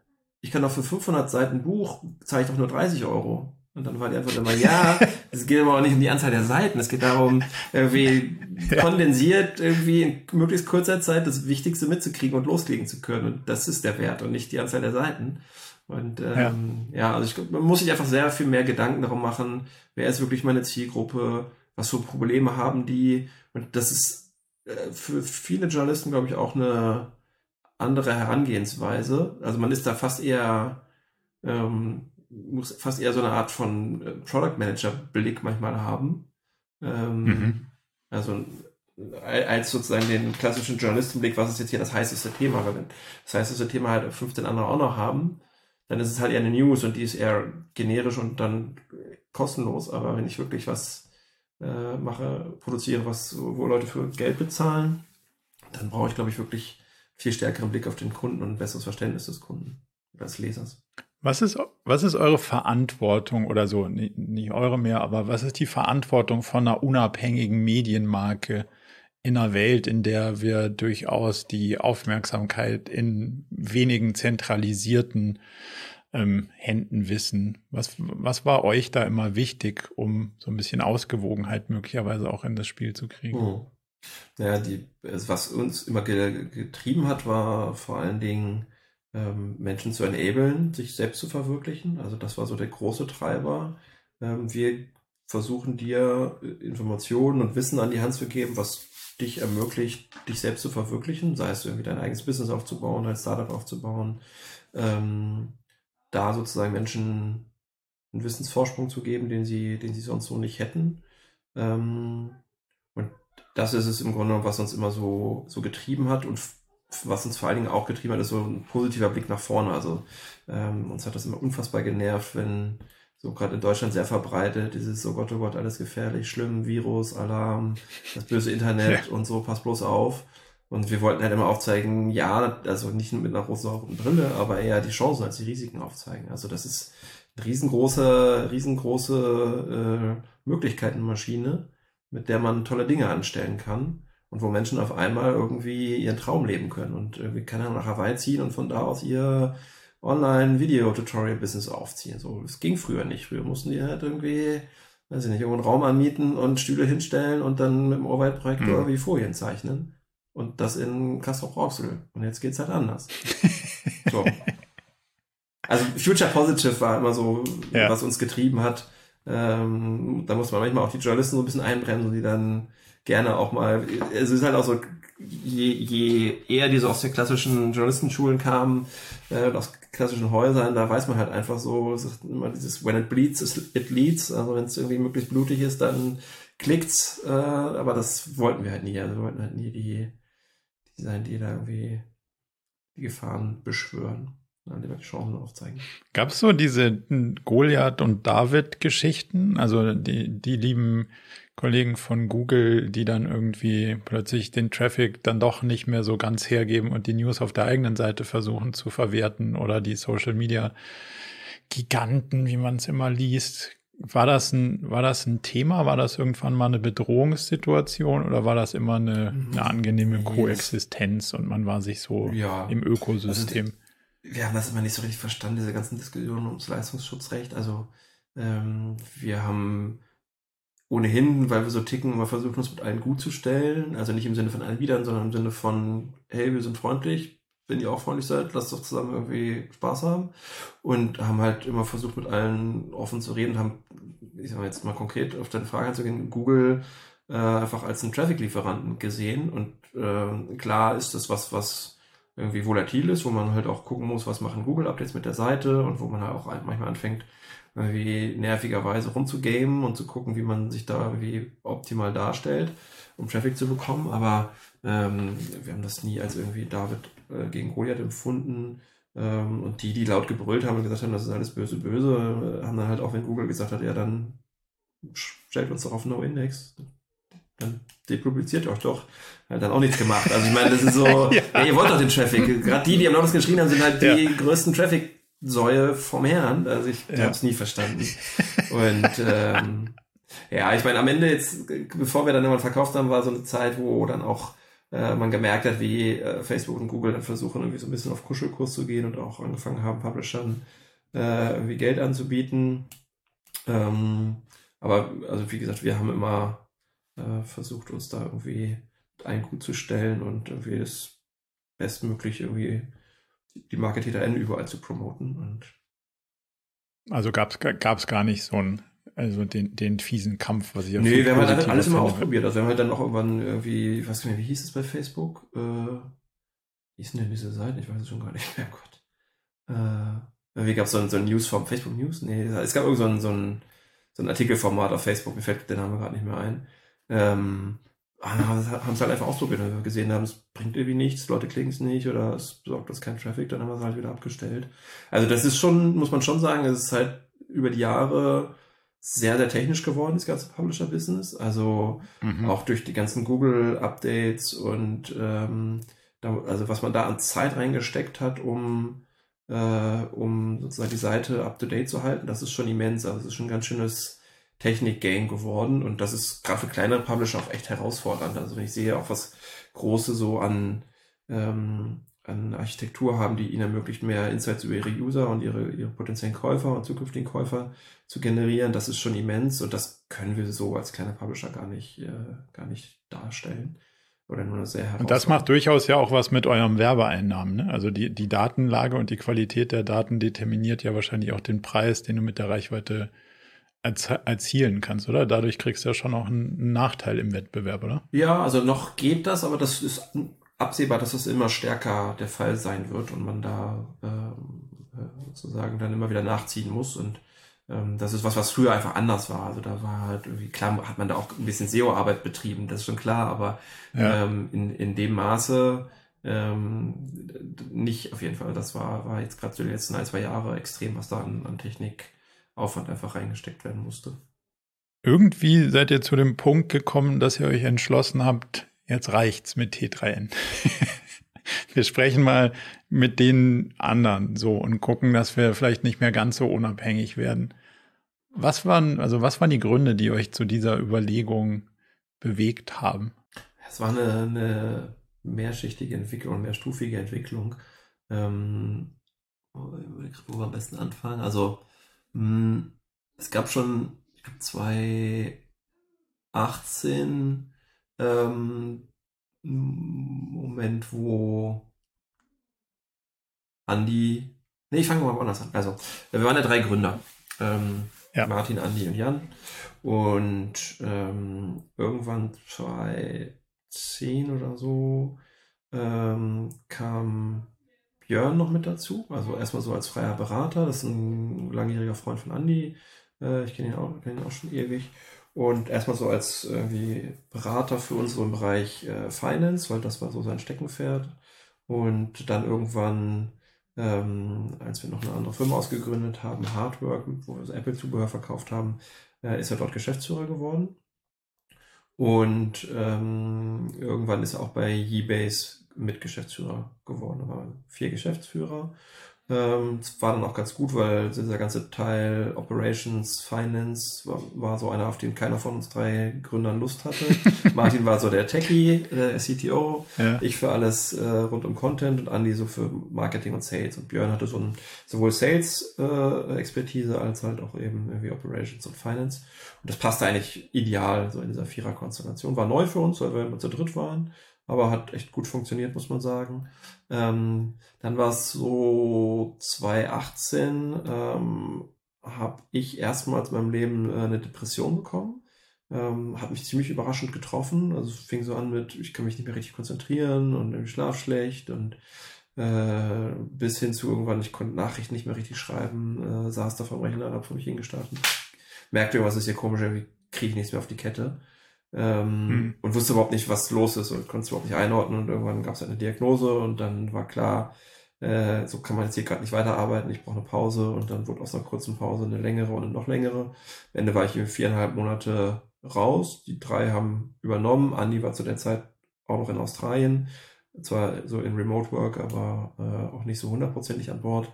Ich kann doch für 500 Seiten Buch, zahle ich doch nur 30 Euro. Und dann war die Antwort immer, ja, es geht aber auch nicht um die Anzahl der Seiten. Es geht darum, irgendwie ja. kondensiert irgendwie in möglichst kurzer Zeit das Wichtigste mitzukriegen und loslegen zu können. Und das ist der Wert und nicht die Anzahl der Seiten. Und ähm, ja. ja, also ich man muss sich einfach sehr viel mehr Gedanken darum machen, wer ist wirklich meine Zielgruppe, was für Probleme haben die. Und das ist äh, für viele Journalisten, glaube ich, auch eine andere Herangehensweise. Also man ist da fast eher, ähm, muss fast eher so eine Art von äh, Product Manager Blick manchmal haben. Ähm, mhm. Also als sozusagen den klassischen Journalistenblick, was ist jetzt hier das heißeste Thema? Weil wenn das heißeste Thema halt 15 andere auch noch haben, dann ist es halt eher eine News und die ist eher generisch und dann kostenlos. Aber wenn ich wirklich was äh, mache, produziere, was, wo Leute für Geld bezahlen, dann brauche ich, glaube ich, wirklich viel stärkeren Blick auf den Kunden und ein besseres Verständnis des Kunden oder des Lesers. Was ist, was ist eure Verantwortung oder so, nicht, nicht eure mehr, aber was ist die Verantwortung von einer unabhängigen Medienmarke in einer Welt, in der wir durchaus die Aufmerksamkeit in wenigen zentralisierten ähm, Händen wissen. Was, was war euch da immer wichtig, um so ein bisschen Ausgewogenheit möglicherweise auch in das Spiel zu kriegen? Oh. Ja, die, was uns immer getrieben hat, war vor allen Dingen ähm, Menschen zu enablen, sich selbst zu verwirklichen. Also das war so der große Treiber. Ähm, wir versuchen dir Informationen und Wissen an die Hand zu geben, was dich ermöglicht, dich selbst zu verwirklichen, sei es irgendwie dein eigenes Business aufzubauen, dein Startup aufzubauen, ähm, da sozusagen Menschen einen Wissensvorsprung zu geben, den sie, den sie sonst so nicht hätten. Ähm, das ist es im Grunde, was uns immer so, so getrieben hat und was uns vor allen Dingen auch getrieben hat, ist so ein positiver Blick nach vorne. Also ähm, uns hat das immer unfassbar genervt, wenn so gerade in Deutschland sehr verbreitet, dieses, oh Gott, oh Gott, alles gefährlich, schlimm, Virus, Alarm, das böse Internet ja. und so, pass bloß auf. Und wir wollten halt immer aufzeigen, ja, also nicht nur mit einer rosa Brille, aber eher die Chancen als die Risiken aufzeigen. Also das ist eine riesengroße, riesengroße äh, Möglichkeitenmaschine. Mit der man tolle Dinge anstellen kann und wo Menschen auf einmal irgendwie ihren Traum leben können und irgendwie keine Ahnung nach Hawaii ziehen und von da aus ihr Online-Video-Tutorial-Business aufziehen. So, es ging früher nicht. Früher mussten die halt irgendwie, weiß ich nicht, irgendwo einen Raum anmieten und Stühle hinstellen und dann mit dem Overhead-Projektor mhm. wie Folien zeichnen. Und das in Castro Rauxel. Und jetzt geht's halt anders. so. Also Future Positive war immer so, ja. was uns getrieben hat. Ähm, da muss man manchmal auch die Journalisten so ein bisschen einbremsen, die dann gerne auch mal, es ist halt auch so, je, je eher diese aus den klassischen Journalistenschulen kamen, äh, aus klassischen Häusern, da weiß man halt einfach so, immer dieses when it bleeds, it leads. Also wenn es irgendwie möglichst blutig ist, dann klickt's. Äh, aber das wollten wir halt nie. Also wir wollten halt nie die, die sein, die da irgendwie die Gefahren beschwören. An die Chancen aufzeigen. Gab es so diese Goliath und David-Geschichten? Also die, die lieben Kollegen von Google, die dann irgendwie plötzlich den Traffic dann doch nicht mehr so ganz hergeben und die News auf der eigenen Seite versuchen zu verwerten oder die Social Media Giganten, wie man es immer liest. War das ein, war das ein Thema? War das irgendwann mal eine Bedrohungssituation oder war das immer eine, eine angenehme Koexistenz und man war sich so ja. im Ökosystem? Also, wir haben das immer nicht so richtig verstanden, diese ganzen Diskussionen ums Leistungsschutzrecht. Also ähm, wir haben ohnehin, weil wir so ticken, immer versuchen, uns mit allen gut zu stellen. Also nicht im Sinne von allen Widern, sondern im Sinne von, hey, wir sind freundlich, wenn ihr auch freundlich seid, lasst doch zusammen irgendwie Spaß haben. Und haben halt immer versucht, mit allen offen zu reden, haben, ich sag mal jetzt mal konkret auf deine Frage einzugehen, Google äh, einfach als einen Traffic-Lieferanten gesehen. Und äh, klar ist das was, was irgendwie volatil ist, wo man halt auch gucken muss, was machen Google-Updates mit der Seite und wo man halt auch manchmal anfängt, irgendwie nervigerweise rumzugamen und zu gucken, wie man sich da irgendwie optimal darstellt, um Traffic zu bekommen. Aber ähm, wir haben das nie als irgendwie David äh, gegen Goliath empfunden. Ähm, und die, die laut gebrüllt haben und gesagt haben, das ist alles böse, böse, äh, haben dann halt auch, wenn Google gesagt hat, ja, dann stellt uns doch auf No-Index. Dann depubliziert euch doch. Hat dann auch nichts gemacht. Also ich meine, das ist so, ja. Ja, ihr wollt doch den Traffic. Gerade die, die am lautesten geschrien haben, sind halt die ja. größten Traffic Säue vom Herrn. Also ich ja. habe es nie verstanden. Und ähm, ja, ich meine, am Ende jetzt, bevor wir dann irgendwann verkauft haben, war so eine Zeit, wo dann auch äh, man gemerkt hat, wie äh, Facebook und Google dann versuchen, irgendwie so ein bisschen auf Kuschelkurs zu gehen und auch angefangen haben, Publishern äh, irgendwie Geld anzubieten. Ähm, aber also wie gesagt, wir haben immer äh, versucht, uns da irgendwie ein gut zu stellen und irgendwie das bestmöglich irgendwie die Marke TTN überall zu promoten. Und also gab es gar nicht so einen, also den, den fiesen Kampf, was ich auf Nee, wir haben halt alles immer ausprobiert. Also wir haben halt dann auch irgendwann irgendwie, ich weiß nicht mehr, wie hieß es bei Facebook? Äh, wie hießen denn diese Seiten? Ich weiß es schon gar nicht mehr, Gott. Äh, wie gab es so ein, so ein Newsform, Facebook News? Nee, es gab irgend so ein, so ein, so ein Artikelformat auf Facebook, mir fällt der Name gerade nicht mehr ein. Ähm, haben es halt einfach ausprobiert, weil wir gesehen haben, es bringt irgendwie nichts, Leute klicken es nicht oder es besorgt das kein Traffic, dann haben wir es halt wieder abgestellt. Also das ist schon, muss man schon sagen, es ist halt über die Jahre sehr, sehr technisch geworden, das ganze Publisher-Business. Also mhm. auch durch die ganzen Google-Updates und ähm, da, also was man da an Zeit reingesteckt hat, um, äh, um sozusagen die Seite up-to-date zu halten, das ist schon immens. Also es ist schon ein ganz schönes Technik-Game geworden und das ist gerade für kleinere Publisher auch echt herausfordernd. Also wenn ich sehe auch was Große so an, ähm, an Architektur haben, die ihnen ermöglicht, mehr Insights über ihre User und ihre, ihre potenziellen Käufer und zukünftigen Käufer zu generieren, das ist schon immens und das können wir so als kleiner Publisher gar nicht, äh, gar nicht darstellen. Oder nur sehr Und das macht durchaus ja auch was mit eurem Werbeeinnahmen. Ne? Also die, die Datenlage und die Qualität der Daten determiniert ja wahrscheinlich auch den Preis, den du mit der Reichweite erzielen kannst, oder? Dadurch kriegst du ja schon auch einen Nachteil im Wettbewerb, oder? Ja, also noch geht das, aber das ist absehbar, dass es immer stärker der Fall sein wird und man da äh, sozusagen dann immer wieder nachziehen muss und ähm, das ist was, was früher einfach anders war. Also da war halt irgendwie, klar hat man da auch ein bisschen SEO-Arbeit betrieben, das ist schon klar, aber ja. ähm, in, in dem Maße ähm, nicht auf jeden Fall. Das war, war jetzt gerade so die letzten ein, zwei Jahre extrem, was da an, an Technik Aufwand einfach reingesteckt werden musste. Irgendwie seid ihr zu dem Punkt gekommen, dass ihr euch entschlossen habt, jetzt reicht's mit T3N. wir sprechen mal mit den anderen so und gucken, dass wir vielleicht nicht mehr ganz so unabhängig werden. Was waren, also was waren die Gründe, die euch zu dieser Überlegung bewegt haben? Es war eine, eine mehrschichtige Entwicklung, mehrstufige Entwicklung. Ähm, wo wir am besten anfangen? Also, es gab schon, ich glaube, 2018 ähm, Moment, wo Andi. Nee, ich fange mal woanders an. Also, wir waren ja drei Gründer. Ähm, ja. Martin, Andi und Jan. Und ähm, irgendwann 2010 oder so ähm, kam Björn noch mit dazu. Also erstmal so als freier Berater. Das ist ein langjähriger Freund von Andi. Äh, ich kenne ihn, auch, kenn ihn auch schon ewig. Und erstmal so als irgendwie Berater für uns im Bereich äh, Finance, weil das war so sein Steckenpferd. Und dann irgendwann, ähm, als wir noch eine andere Firma ausgegründet haben, Hardwork, wo wir Apple-Zubehör verkauft haben, äh, ist er dort Geschäftsführer geworden. Und ähm, irgendwann ist er auch bei Ebase Mitgeschäftsführer geworden. Da waren vier Geschäftsführer ähm, das war dann auch ganz gut, weil dieser ganze Teil Operations, Finance war, war, so einer, auf den keiner von uns drei Gründern Lust hatte. Martin war so der Techie, der CTO, ja. ich für alles äh, rund um Content und Andy so für Marketing und Sales. Und Björn hatte so ein, sowohl Sales-Expertise äh, als halt auch eben irgendwie Operations und Finance. Und das passte eigentlich ideal so in dieser Vierer-Konstellation. War neu für uns, weil wir immer zu dritt waren aber hat echt gut funktioniert, muss man sagen. Ähm, dann war es so 2018, ähm, habe ich erstmals in meinem Leben äh, eine Depression bekommen. Ähm, hat mich ziemlich überraschend getroffen. Also es fing so an mit, ich kann mich nicht mehr richtig konzentrieren und irgendwie Schlaf schlecht und äh, bis hin zu irgendwann, ich konnte Nachrichten nicht mehr richtig schreiben, äh, saß da vom Rechner, hab vor mich hingestartet. Merkte irgendwas ist hier komisch, irgendwie kriege ich nichts mehr auf die Kette ähm, mhm. und wusste überhaupt nicht, was los ist und konnte es überhaupt nicht einordnen und irgendwann gab es halt eine Diagnose und dann war klar, äh, so kann man jetzt hier gerade nicht weiterarbeiten, ich brauche eine Pause und dann wurde aus einer kurzen Pause eine längere und eine noch längere. Am Ende war ich in viereinhalb Monate raus, die drei haben übernommen, Andi war zu der Zeit auch noch in Australien, zwar so in Remote Work, aber äh, auch nicht so hundertprozentig an Bord.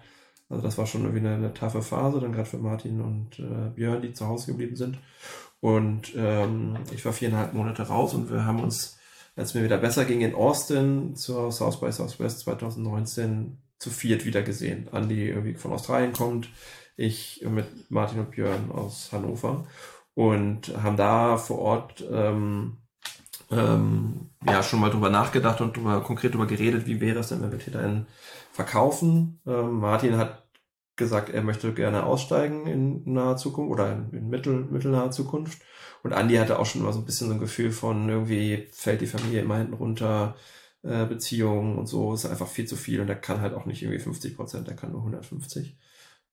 Also das war schon irgendwie eine, eine taffe Phase, dann gerade für Martin und äh, Björn, die zu Hause geblieben sind. Und ähm, ich war viereinhalb Monate raus und wir haben uns, als mir wieder besser ging, in Austin zur South by Southwest 2019 zu viert wieder gesehen. Andi irgendwie von Australien kommt, ich mit Martin und Björn aus Hannover und haben da vor Ort ähm, ähm, ja schon mal drüber nachgedacht und drüber, konkret drüber geredet, wie wäre es denn, wenn wir Täter verkaufen. Ähm, Martin hat gesagt, er möchte gerne aussteigen in naher Zukunft oder in, in mittel, mittelnaher Zukunft. Und Andy hatte auch schon immer so ein bisschen so ein Gefühl von irgendwie fällt die Familie immer hinten runter, äh, Beziehungen und so, ist einfach viel zu viel und er kann halt auch nicht irgendwie 50 Prozent, er kann nur 150.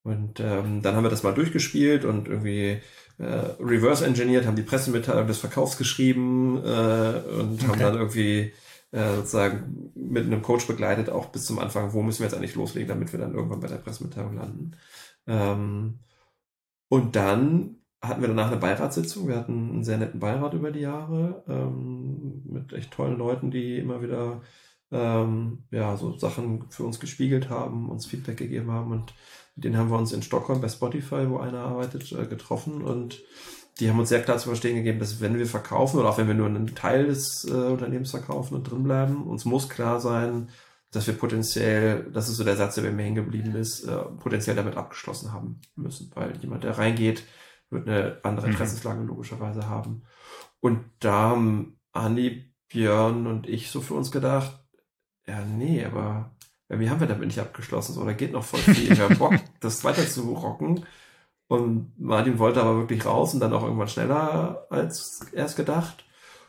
Und ähm, dann haben wir das mal durchgespielt und irgendwie äh, reverse engineert, haben die Pressemitteilung des Verkaufs geschrieben äh, und okay. haben dann irgendwie äh, sozusagen mit einem Coach begleitet, auch bis zum Anfang, wo müssen wir jetzt eigentlich loslegen, damit wir dann irgendwann bei der Pressemitteilung landen. Ähm, und dann hatten wir danach eine Beiratssitzung. Wir hatten einen sehr netten Beirat über die Jahre ähm, mit echt tollen Leuten, die immer wieder ähm, ja so Sachen für uns gespiegelt haben, uns Feedback gegeben haben und mit denen haben wir uns in Stockholm bei Spotify, wo einer arbeitet, äh, getroffen und die haben uns sehr klar zu verstehen gegeben, dass wenn wir verkaufen oder auch wenn wir nur einen Teil des äh, Unternehmens verkaufen und drinbleiben, uns muss klar sein, dass wir potenziell, das ist so der Satz, der bei mir hängen geblieben ist, äh, potenziell damit abgeschlossen haben müssen. Weil jemand, der reingeht, wird eine andere mhm. Interessenslage mhm. logischerweise haben. Und da haben Andi, Björn und ich so für uns gedacht, ja, nee, aber wie haben wir damit nicht abgeschlossen? So, da geht noch voll viel. Wir haben Bock, das weiter zu rocken. Und Martin wollte aber wirklich raus und dann auch irgendwann schneller als erst gedacht.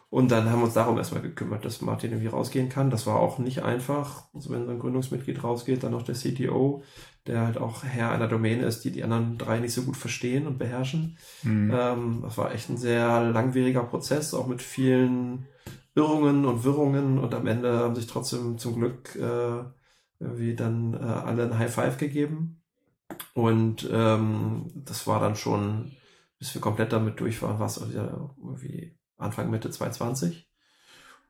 Und dann haben wir uns darum erstmal gekümmert, dass Martin irgendwie rausgehen kann. Das war auch nicht einfach. Also wenn so ein Gründungsmitglied rausgeht, dann noch der CTO, der halt auch Herr einer Domäne ist, die die anderen drei nicht so gut verstehen und beherrschen. Mhm. Ähm, das war echt ein sehr langwieriger Prozess, auch mit vielen Irrungen und Wirrungen. Und am Ende haben sich trotzdem zum Glück äh, irgendwie dann äh, alle ein High Five gegeben. Und ähm, das war dann schon, bis wir komplett damit durch waren, war es irgendwie Anfang Mitte 2020.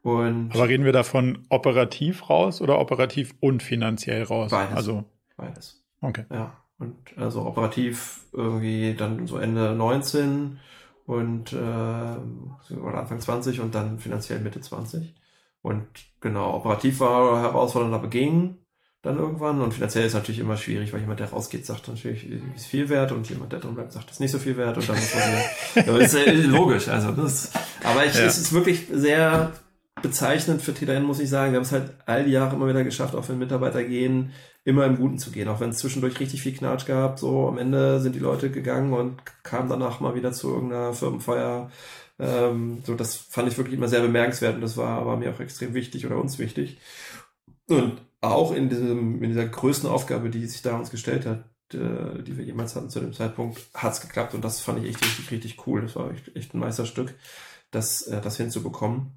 Und Aber reden wir davon operativ raus oder operativ und finanziell raus? Beides. Also beides. Okay. Ja. Und also operativ irgendwie dann so Ende 19 und äh, oder Anfang 20 und dann finanziell Mitte 20. Und genau, operativ war herausfordernd, aber ging dann irgendwann. Und finanziell ist natürlich immer schwierig, weil jemand, der rausgeht, sagt natürlich, ist viel wert und jemand, der drin bleibt, sagt, ist nicht so viel wert und dann muss man ja, das ist logisch. Also das, aber ich, ja. es ist wirklich sehr bezeichnend für TDN, muss ich sagen. Wir haben es halt all die Jahre immer wieder geschafft, auch wenn Mitarbeiter gehen, immer im Guten zu gehen. Auch wenn es zwischendurch richtig viel Knatsch gab, so am Ende sind die Leute gegangen und kamen danach mal wieder zu irgendeiner Firmenfeier. Ähm, so, das fand ich wirklich immer sehr bemerkenswert und das war aber mir auch extrem wichtig oder uns wichtig. Und auch in, diesem, in dieser größten Aufgabe, die sich da uns gestellt hat, äh, die wir jemals hatten zu dem Zeitpunkt, hat es geklappt und das fand ich echt richtig, richtig cool. Das war echt, echt ein Meisterstück, das, äh, das hinzubekommen.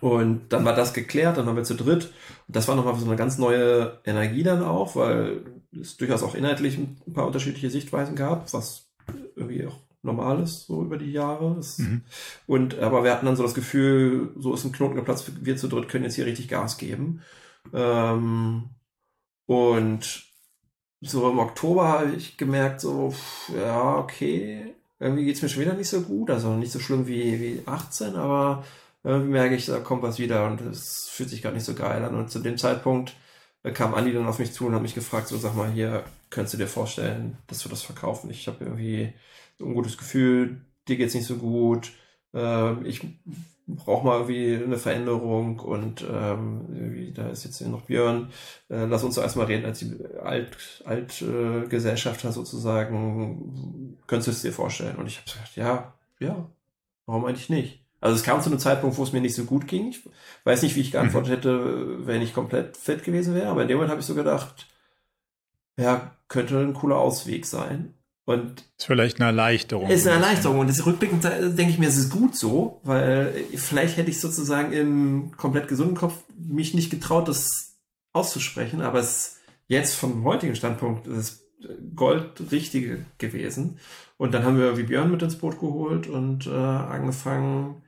Und dann war das geklärt, dann waren wir zu dritt. Und das war nochmal so eine ganz neue Energie dann auch, weil es durchaus auch inhaltlich ein paar unterschiedliche Sichtweisen gab, was irgendwie auch normal ist, so über die Jahre. Mhm. Und aber wir hatten dann so das Gefühl, so ist ein Knoten geplatzt, wir zu dritt können jetzt hier richtig Gas geben. Ähm, und so im Oktober habe ich gemerkt, so, ja, okay, irgendwie geht es mir schon wieder nicht so gut. Also nicht so schlimm wie, wie 18, aber irgendwie merke ich, da kommt was wieder und es fühlt sich gar nicht so geil an. Und zu dem Zeitpunkt äh, kam Andi dann auf mich zu und hat mich gefragt, so sag mal, hier, könntest du dir vorstellen, dass wir das verkaufen? Ich habe irgendwie ein ungutes Gefühl, dir geht's nicht so gut, äh, ich brauche mal irgendwie eine Veränderung und ähm, da ist jetzt noch Björn, äh, lass uns doch erstmal reden als die Alt, Altgesellschafter äh, sozusagen, könntest du es dir vorstellen? Und ich habe gesagt, ja, ja, warum eigentlich nicht? Also es kam zu einem Zeitpunkt, wo es mir nicht so gut ging. Ich weiß nicht, wie ich geantwortet mhm. hätte, wenn ich komplett fit gewesen wäre, aber in dem Moment habe ich so gedacht, ja, könnte ein cooler Ausweg sein. Und ist vielleicht eine Erleichterung. Ist eine Erleichterung. Und das rückblickend denke ich mir, es ist gut so, weil vielleicht hätte ich sozusagen im komplett gesunden Kopf mich nicht getraut, das auszusprechen, aber es jetzt vom heutigen Standpunkt ist Goldrichtige gewesen. Und dann haben wir wie Björn mit ins Boot geholt und äh, angefangen,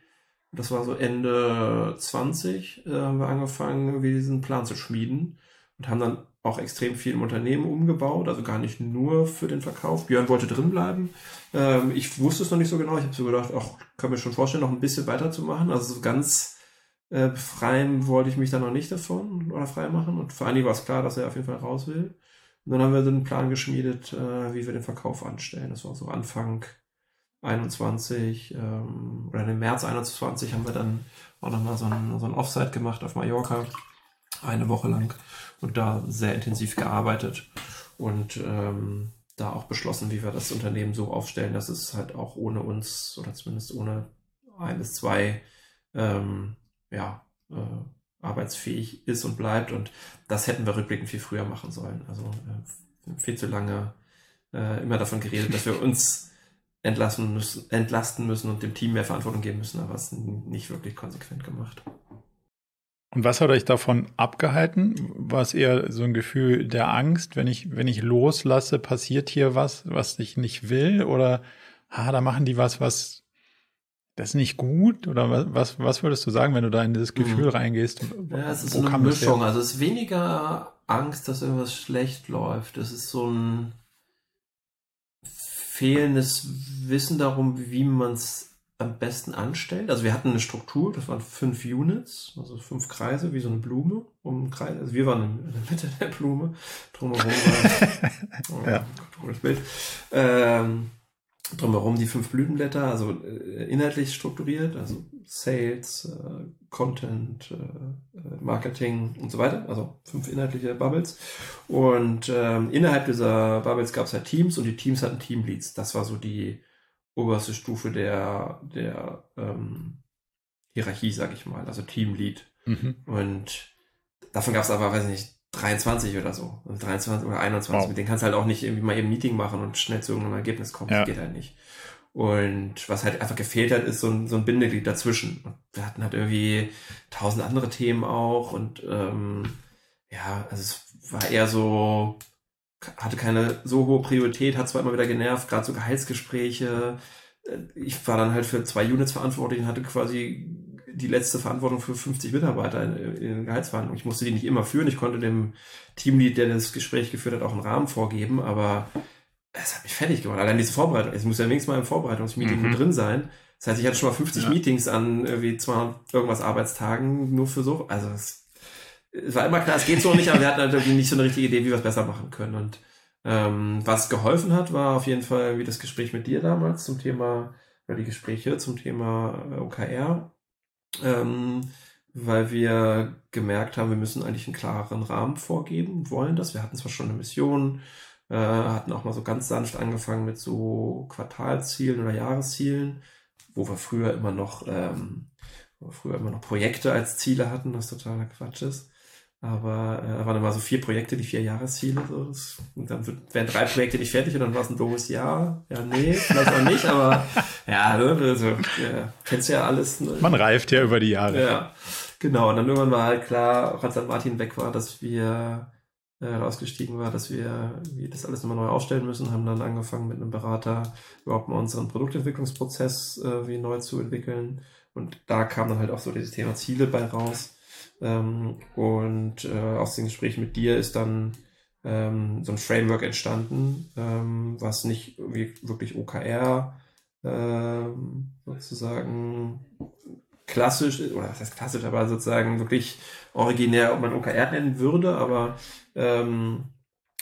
das war so Ende 20, äh, haben wir angefangen, irgendwie diesen Plan zu schmieden und haben dann auch extrem viel im Unternehmen umgebaut, also gar nicht nur für den Verkauf. Björn wollte drin bleiben. Ähm, ich wusste es noch nicht so genau. Ich habe so gedacht, ach, kann mir schon vorstellen, noch ein bisschen weiterzumachen. Also so ganz äh, befreien wollte ich mich da noch nicht davon oder frei machen. Und für Anni war es klar, dass er auf jeden Fall raus will. Und dann haben wir den Plan geschmiedet, äh, wie wir den Verkauf anstellen. Das war so Anfang 21 ähm, oder im März 21 haben wir dann auch nochmal so ein, so ein Offsite gemacht auf Mallorca. Eine Woche lang und da sehr intensiv gearbeitet und ähm, da auch beschlossen, wie wir das Unternehmen so aufstellen, dass es halt auch ohne uns oder zumindest ohne ein bis zwei ähm, ja, äh, arbeitsfähig ist und bleibt. Und das hätten wir rückblickend viel früher machen sollen. Also äh, viel zu lange äh, immer davon geredet, dass wir uns entlassen müssen, entlasten müssen und dem Team mehr Verantwortung geben müssen, aber es nicht wirklich konsequent gemacht. Und was hat euch davon abgehalten? War es eher so ein Gefühl der Angst, wenn ich, wenn ich loslasse, passiert hier was, was ich nicht will? Oder ah, da machen die was, was das ist nicht gut? Oder was, was würdest du sagen, wenn du da in dieses Gefühl mhm. reingehst? Ja, es ist Wo eine Mischung. Also es ist weniger Angst, dass irgendwas schlecht läuft. Es ist so ein fehlendes Wissen darum, wie man es am besten anstellt. Also wir hatten eine Struktur, das waren fünf Units, also fünf Kreise, wie so eine Blume um Kreis. Also wir waren in der Mitte der Blume, drumherum war oh, ja. cooles Bild. Ähm, drumherum die fünf Blütenblätter, also äh, inhaltlich strukturiert, also Sales, äh, Content, äh, äh, Marketing und so weiter, also fünf inhaltliche Bubbles. Und ähm, innerhalb dieser Bubbles gab es halt Teams und die Teams hatten Teamleads. Das war so die oberste Stufe der, der ähm, Hierarchie, sag ich mal, also Teamlead. Mhm. Und davon gab es aber, weiß ich nicht, 23 oder so. 23 also oder 21. Wow. Mit denen kannst du halt auch nicht irgendwie mal eben ein Meeting machen und schnell zu irgendeinem Ergebnis kommen. Ja. Das geht halt nicht. Und was halt einfach gefehlt hat, ist so ein, so ein Bindeglied dazwischen. Und wir hatten halt irgendwie tausend andere Themen auch und ähm, ja, also es war eher so, hatte keine so hohe Priorität, hat zwar immer wieder genervt, gerade so Gehaltsgespräche. Äh, ich war dann halt für zwei Units verantwortlich und hatte quasi die letzte Verantwortung für 50 Mitarbeiter in, den Gehaltsverhandlungen. Ich musste die nicht immer führen. Ich konnte dem Teamlead, der das Gespräch geführt hat, auch einen Rahmen vorgeben, aber es hat mich fertig gemacht. Allein diese Vorbereitung. Es muss ja wenigstens mal im Vorbereitungsmeeting Mhm. drin sein. Das heißt, ich hatte schon mal 50 Ja. Meetings an irgendwie 200 irgendwas Arbeitstagen nur für so. Also es, es war immer klar, es geht so nicht, aber wir hatten halt irgendwie nicht so eine richtige Idee, wie wir es besser machen können. Und ähm, was geholfen hat, war auf jeden Fall wie das Gespräch mit dir damals zum Thema, oder die Gespräche zum Thema äh, OKR. Ähm, weil wir gemerkt haben, wir müssen eigentlich einen klareren Rahmen vorgeben, wollen das. Wir hatten zwar schon eine Mission, äh, hatten auch mal so ganz sanft angefangen mit so Quartalszielen oder Jahreszielen, wo wir früher immer noch, ähm, früher immer noch Projekte als Ziele hatten, was totaler Quatsch ist. Aber äh, da waren immer so vier Projekte, die vier Jahresziele. So. Das, und dann werden drei Projekte nicht fertig und dann war es ein doofes Jahr. Ja, nee, vielleicht auch nicht, aber ja, ne, also, ja, kennst ja alles. Ne? Man reift ja über die Jahre. Ja, genau. Und dann irgendwann war halt klar, auch als dann Martin weg war, dass wir äh, rausgestiegen war, dass wir, wir das alles nochmal neu aufstellen müssen, haben dann angefangen mit einem Berater überhaupt mal unseren Produktentwicklungsprozess äh, wie neu zu entwickeln. Und da kam dann halt auch so dieses Thema Ziele bei raus. Ähm, und äh, aus dem Gespräch mit dir ist dann ähm, so ein Framework entstanden, ähm, was nicht wirklich OKR ähm, sozusagen klassisch, oder was heißt klassisch, aber sozusagen wirklich originär, ob man OKR nennen würde, aber ähm,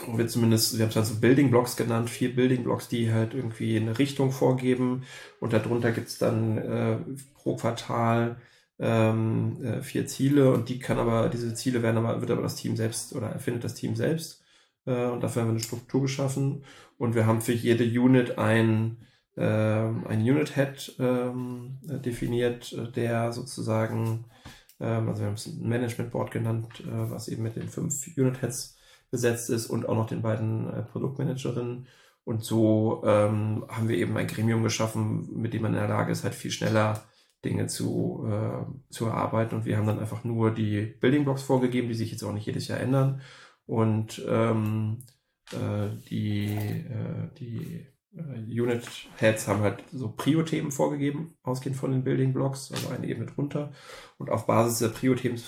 wo wir zumindest, wir haben es halt so Building Blocks genannt, vier Building Blocks, die halt irgendwie eine Richtung vorgeben. Und darunter gibt's dann äh, pro Quartal ähm, äh, vier Ziele und die kann aber, diese Ziele werden aber, wird aber das Team selbst oder erfindet das Team selbst äh, und dafür haben wir eine Struktur geschaffen und wir haben für jede Unit ein ähm, ein Unit Head ähm, äh, definiert, äh, der sozusagen, ähm, also wir haben es ein Management Board genannt, äh, was eben mit den fünf Unit Heads besetzt ist und auch noch den beiden äh, Produktmanagerinnen. Und so ähm, haben wir eben ein Gremium geschaffen, mit dem man in der Lage ist, halt viel schneller Dinge zu, äh, zu erarbeiten. Und wir haben dann einfach nur die Building Blocks vorgegeben, die sich jetzt auch nicht jedes Jahr ändern. Und ähm, äh, die, äh, die äh, Unit Heads haben halt so Prio-Themen vorgegeben, ausgehend von den Building Blocks, also eine Ebene drunter. Und auf Basis der Prio-Themen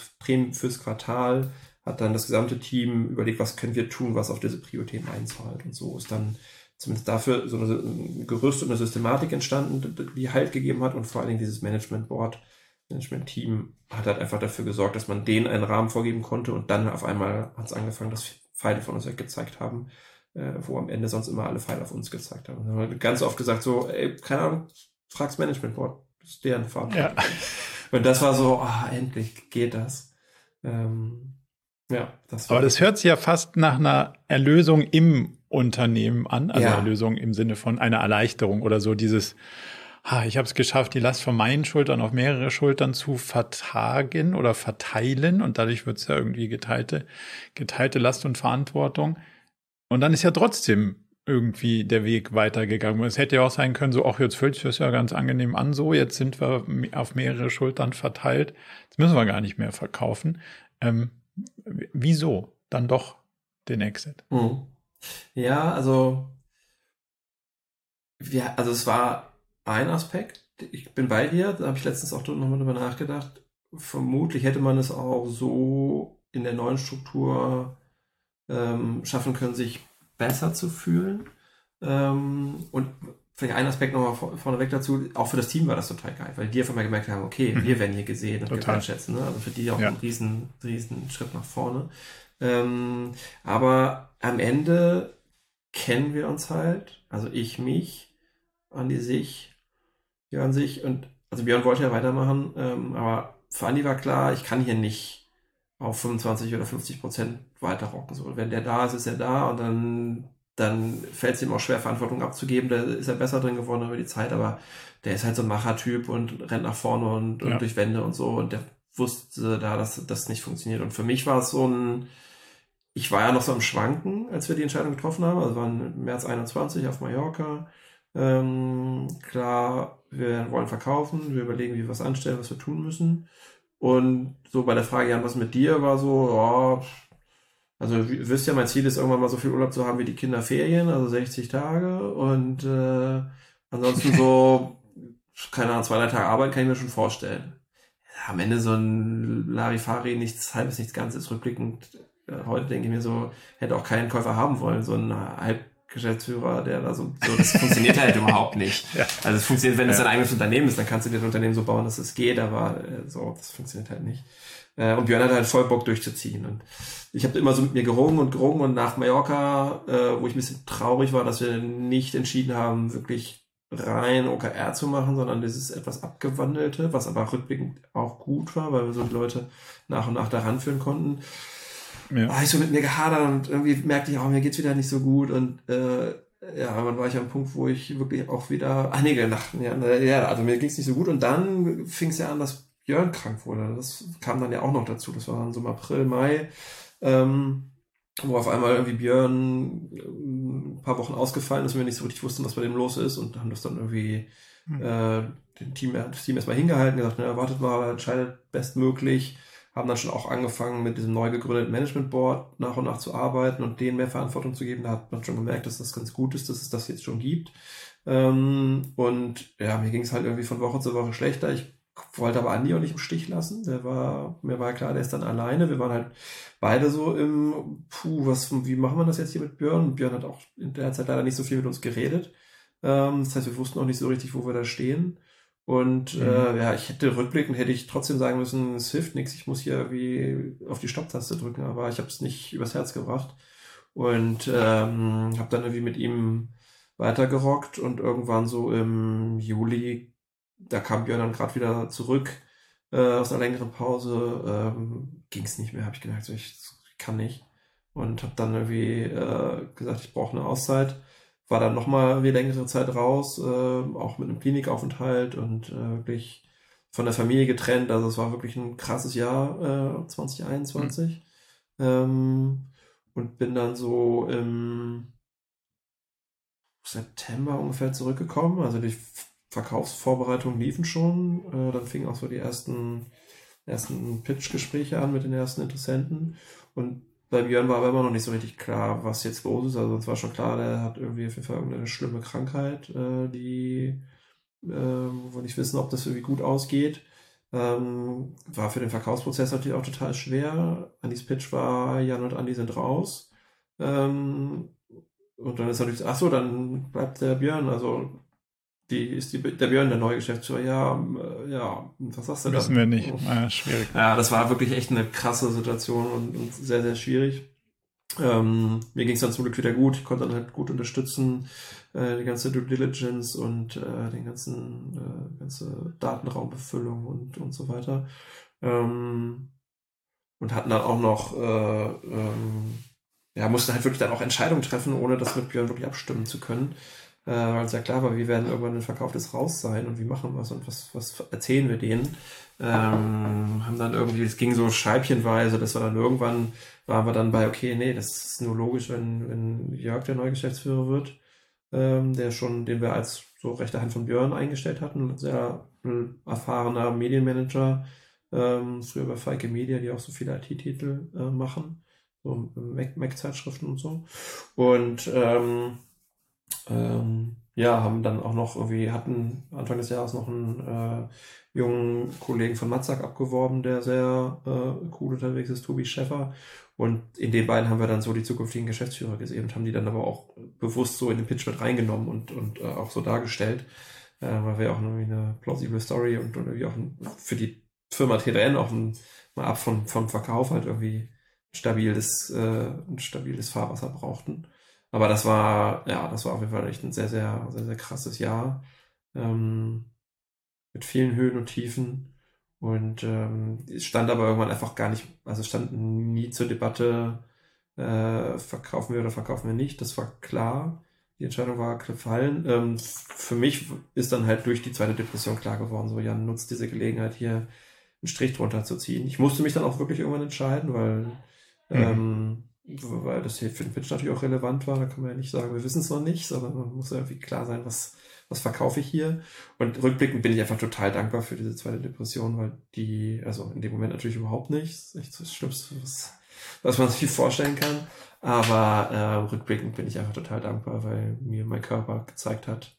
fürs Quartal hat dann das gesamte Team überlegt, was können wir tun, was auf diese Prio-Themen einzahlt. Und so ist dann zumindest dafür so ein Gerüst und eine Systematik entstanden, die Halt gegeben hat und vor allen Dingen dieses Management Board, Management Team hat halt einfach dafür gesorgt, dass man denen einen Rahmen vorgeben konnte und dann auf einmal hat es angefangen, dass Pfeile von uns weggezeigt haben, äh, wo am Ende sonst immer alle Pfeile auf uns gezeigt haben. Dann haben wir ganz oft gesagt so, ey, keine Ahnung, frag's Management Board, das ist deren Verantwortung. Ja. Und das war so, ah, endlich geht das. Ähm, ja, das war Aber das hört sich ja fast nach einer Erlösung im Unternehmen an, also Ja. Erlösung im Sinne von einer Erleichterung oder so dieses, ha, ich habe es geschafft, die Last von meinen Schultern auf mehrere Schultern zu vertagen oder verteilen und dadurch wird es ja irgendwie geteilte, geteilte Last und Verantwortung. Und dann ist ja trotzdem irgendwie der Weg weitergegangen. Es hätte ja auch sein können, so, ach, jetzt fühlt sich das ja ganz angenehm an, so, jetzt sind wir auf mehrere Schultern verteilt, jetzt müssen wir gar nicht mehr verkaufen. Ähm, wieso dann doch den Exit? Mhm. Ja, also, ja, also es war ein Aspekt. Ich bin bei dir, da habe ich letztens auch nochmal drüber nachgedacht. Vermutlich hätte man es auch so in der neuen Struktur ähm, schaffen können, sich besser zu fühlen. Ähm, und vielleicht ein Aspekt nochmal vor, vorneweg dazu, auch für das Team war das total geil, weil die auf einmal gemerkt haben, okay, Mhm. wir werden hier gesehen und Total. gewertschätzt. Ne? Also für die auch Ja. ein riesen, riesen Schritt nach vorne. Ähm, aber am Ende kennen wir uns halt, also ich mich, Andi sich, Björn sich und also Björn wollte ja weitermachen, ähm, aber für Andi war klar, ich kann hier nicht auf 25 oder 50 Prozent weiter rocken. So, wenn der da ist, ist er da und dann, dann fällt es ihm auch schwer, Verantwortung abzugeben. Da ist er besser drin geworden über die Zeit, aber der ist halt so ein Machertyp und rennt nach vorne und, und Ja. durch Wände und so und der wusste da, dass das nicht funktioniert. Und für mich war es so ein, ich war ja noch so am Schwanken, als wir die Entscheidung getroffen haben. Also waren im März 21 auf Mallorca. Ähm, klar, wir wollen verkaufen, wir überlegen, wie wir was anstellen, was wir tun müssen. Und so bei der Frage, Jan, was mit dir war so, ja, also ihr wisst ja, mein Ziel ist irgendwann mal so viel Urlaub zu haben wie die Kinderferien, also 60 Tage. Und äh, ansonsten so, keine Ahnung, zwei, drei Tage Arbeit kann ich mir schon vorstellen. Ja, am Ende so ein Larifari, nichts halbes, nichts Ganzes, rückblickend. Heute denke ich mir so, hätte auch keinen Käufer haben wollen, so ein halb Geschäftsführer, der da so, so das funktioniert halt überhaupt nicht. Ja. Also es funktioniert, wenn es ja. ein eigenes Unternehmen ist, dann kannst du dir ein Unternehmen so bauen, dass es geht, aber äh, so, das funktioniert halt nicht. Äh, und Björn hat halt voll Bock durchzuziehen. Und ich habe immer so mit mir gerungen und gerungen und nach Mallorca, äh, wo ich ein bisschen traurig war, dass wir nicht entschieden haben, wirklich rein OKR zu machen, sondern dieses etwas abgewandelte, was aber rückblickend auch gut war, weil wir so die Leute nach und nach daran führen konnten. Ja. War ich so mit mir gehadert und irgendwie merkte ich auch, mir geht's wieder nicht so gut und äh, ja, dann war ich am Punkt, wo ich wirklich auch wieder einige Nachten, ja, ja also mir ging's nicht so gut und dann fing es ja an, dass Björn krank wurde. Das kam dann ja auch noch dazu. Das war dann so im April, Mai, ähm, wo auf einmal irgendwie Björn äh, ein paar Wochen ausgefallen ist und wir nicht so richtig wussten, was bei dem los ist und haben das dann irgendwie mhm. äh, den Team, das Team erstmal hingehalten, gesagt, na, wartet mal, entscheidet bestmöglich, haben dann schon auch angefangen mit diesem neu gegründeten Management Board nach und nach zu arbeiten und denen mehr Verantwortung zu geben. Da hat man schon gemerkt, dass das ganz gut ist, dass es das jetzt schon gibt. Ähm, und ja, mir ging es halt irgendwie von Woche zu Woche schlechter. Ich wollte aber Andi auch nicht im Stich lassen. Der war, mir war klar, der ist dann alleine. Wir waren halt beide so im, puh, was, wie machen wir das jetzt hier mit Björn? Björn hat auch in der Zeit leider nicht so viel mit uns geredet. Ähm, das heißt, wir wussten auch nicht so richtig, wo wir da stehen. Und mhm. äh, ja, ich hätte rückblickend hätte ich trotzdem sagen müssen, es hilft nichts, ich muss hier irgendwie auf die Stopptaste drücken, aber ich habe es nicht übers Herz gebracht. Und ähm, habe dann irgendwie mit ihm weitergerockt und irgendwann so im Juli da kam Björn dann gerade wieder zurück äh, aus einer längeren Pause. Ähm, Ging es nicht mehr, habe ich gemerkt, so, ich, ich, kann nicht. Und habe dann irgendwie äh, gesagt, ich brauche eine Auszeit. War dann nochmal wie längere Zeit raus, äh, auch mit einem Klinikaufenthalt und äh, wirklich von der Familie getrennt. Also es war wirklich ein krasses Jahr äh, 2021. Mhm. Ähm, und bin dann so im September ungefähr zurückgekommen. Also die Verkaufsvorbereitungen liefen schon. Äh, dann fingen auch so die ersten, ersten Pitch-Gespräche an mit den ersten Interessenten. Und bei Björn war aber immer noch nicht so richtig klar, was jetzt los ist. Also es war schon klar, der hat irgendwie auf jeden Fall irgendeine schlimme Krankheit, äh, die, äh, wo wir nicht wissen, ob das irgendwie gut ausgeht. Ähm, war für den Verkaufsprozess natürlich auch total schwer. Andys Pitch war, Jan und Andi sind raus. Ähm, und dann ist natürlich, ach so, dann bleibt der Björn. Also die ist die, der Björn der neue Geschäftsführer. Ja, äh, ja, was sagst du da? Wissen wir nicht. Ja, schwierig. Ja, das war wirklich echt eine krasse Situation und, und sehr, sehr schwierig. Ähm, mir ging es dann zum Glück wieder gut. Ich konnte dann halt gut unterstützen, äh, die ganze Due Diligence und äh, den ganzen äh, ganze Datenraumbefüllung und, und so weiter. Ähm, und hatten dann auch noch, äh, ähm, ja, mussten halt wirklich dann auch Entscheidungen treffen, ohne das mit Björn wirklich abstimmen zu können äh, weil es ja klar war, wir werden irgendwann ein verkauftes Raus sein und wie machen wir es und was, was erzählen wir denen. Ähm, haben dann irgendwie, es ging so scheibchenweise, dass wir dann irgendwann, waren wir dann bei, okay, nee, das ist nur logisch, wenn, wenn Jörg der neue Geschäftsführer wird, ähm, der schon, den wir als so rechte Hand von Björn eingestellt hatten, sehr erfahrener Medienmanager, ähm, früher bei Falke Media, die auch so viele IT-Titel äh, machen, so Mac-Zeitschriften und so. Und ähm, ähm, ja, haben dann auch noch irgendwie, hatten Anfang des Jahres noch einen äh, jungen Kollegen von Matzak abgeworben, der sehr äh, cool unterwegs ist, Tobi Schäffer. Und in den beiden haben wir dann so die zukünftigen Geschäftsführer gesehen und haben die dann aber auch bewusst so in den Pitch mit reingenommen und, und äh, auch so dargestellt, äh, weil wir auch irgendwie eine plausible Story und, und irgendwie auch ein, für die Firma T3N auch ein, mal ab von, vom Verkauf halt irgendwie stabiles, äh, ein stabiles Fahrwasser brauchten. Aber das war, ja, das war auf jeden Fall echt ein sehr, sehr, sehr, sehr krasses Jahr. Ähm, mit vielen Höhen und Tiefen. Und ähm, es stand aber irgendwann einfach gar nicht, also es stand nie zur Debatte, äh, verkaufen wir oder verkaufen wir nicht. Das war klar. Die Entscheidung war gefallen. Ähm, für mich ist dann halt durch die zweite Depression klar geworden, so Jan nutzt diese Gelegenheit hier einen Strich drunter zu ziehen. Ich musste mich dann auch wirklich irgendwann entscheiden, weil mhm. ähm, weil das hier für den Pitch natürlich auch relevant war. Da kann man ja nicht sagen, wir wissen es noch nicht, sondern man muss ja irgendwie klar sein, was, was verkaufe ich hier. Und rückblickend bin ich einfach total dankbar für diese zweite Depression, weil die, also in dem Moment natürlich überhaupt nicht, das ist echt das Schlimmste, was, was man sich vorstellen kann. Aber äh, rückblickend bin ich einfach total dankbar, weil mir mein Körper gezeigt hat,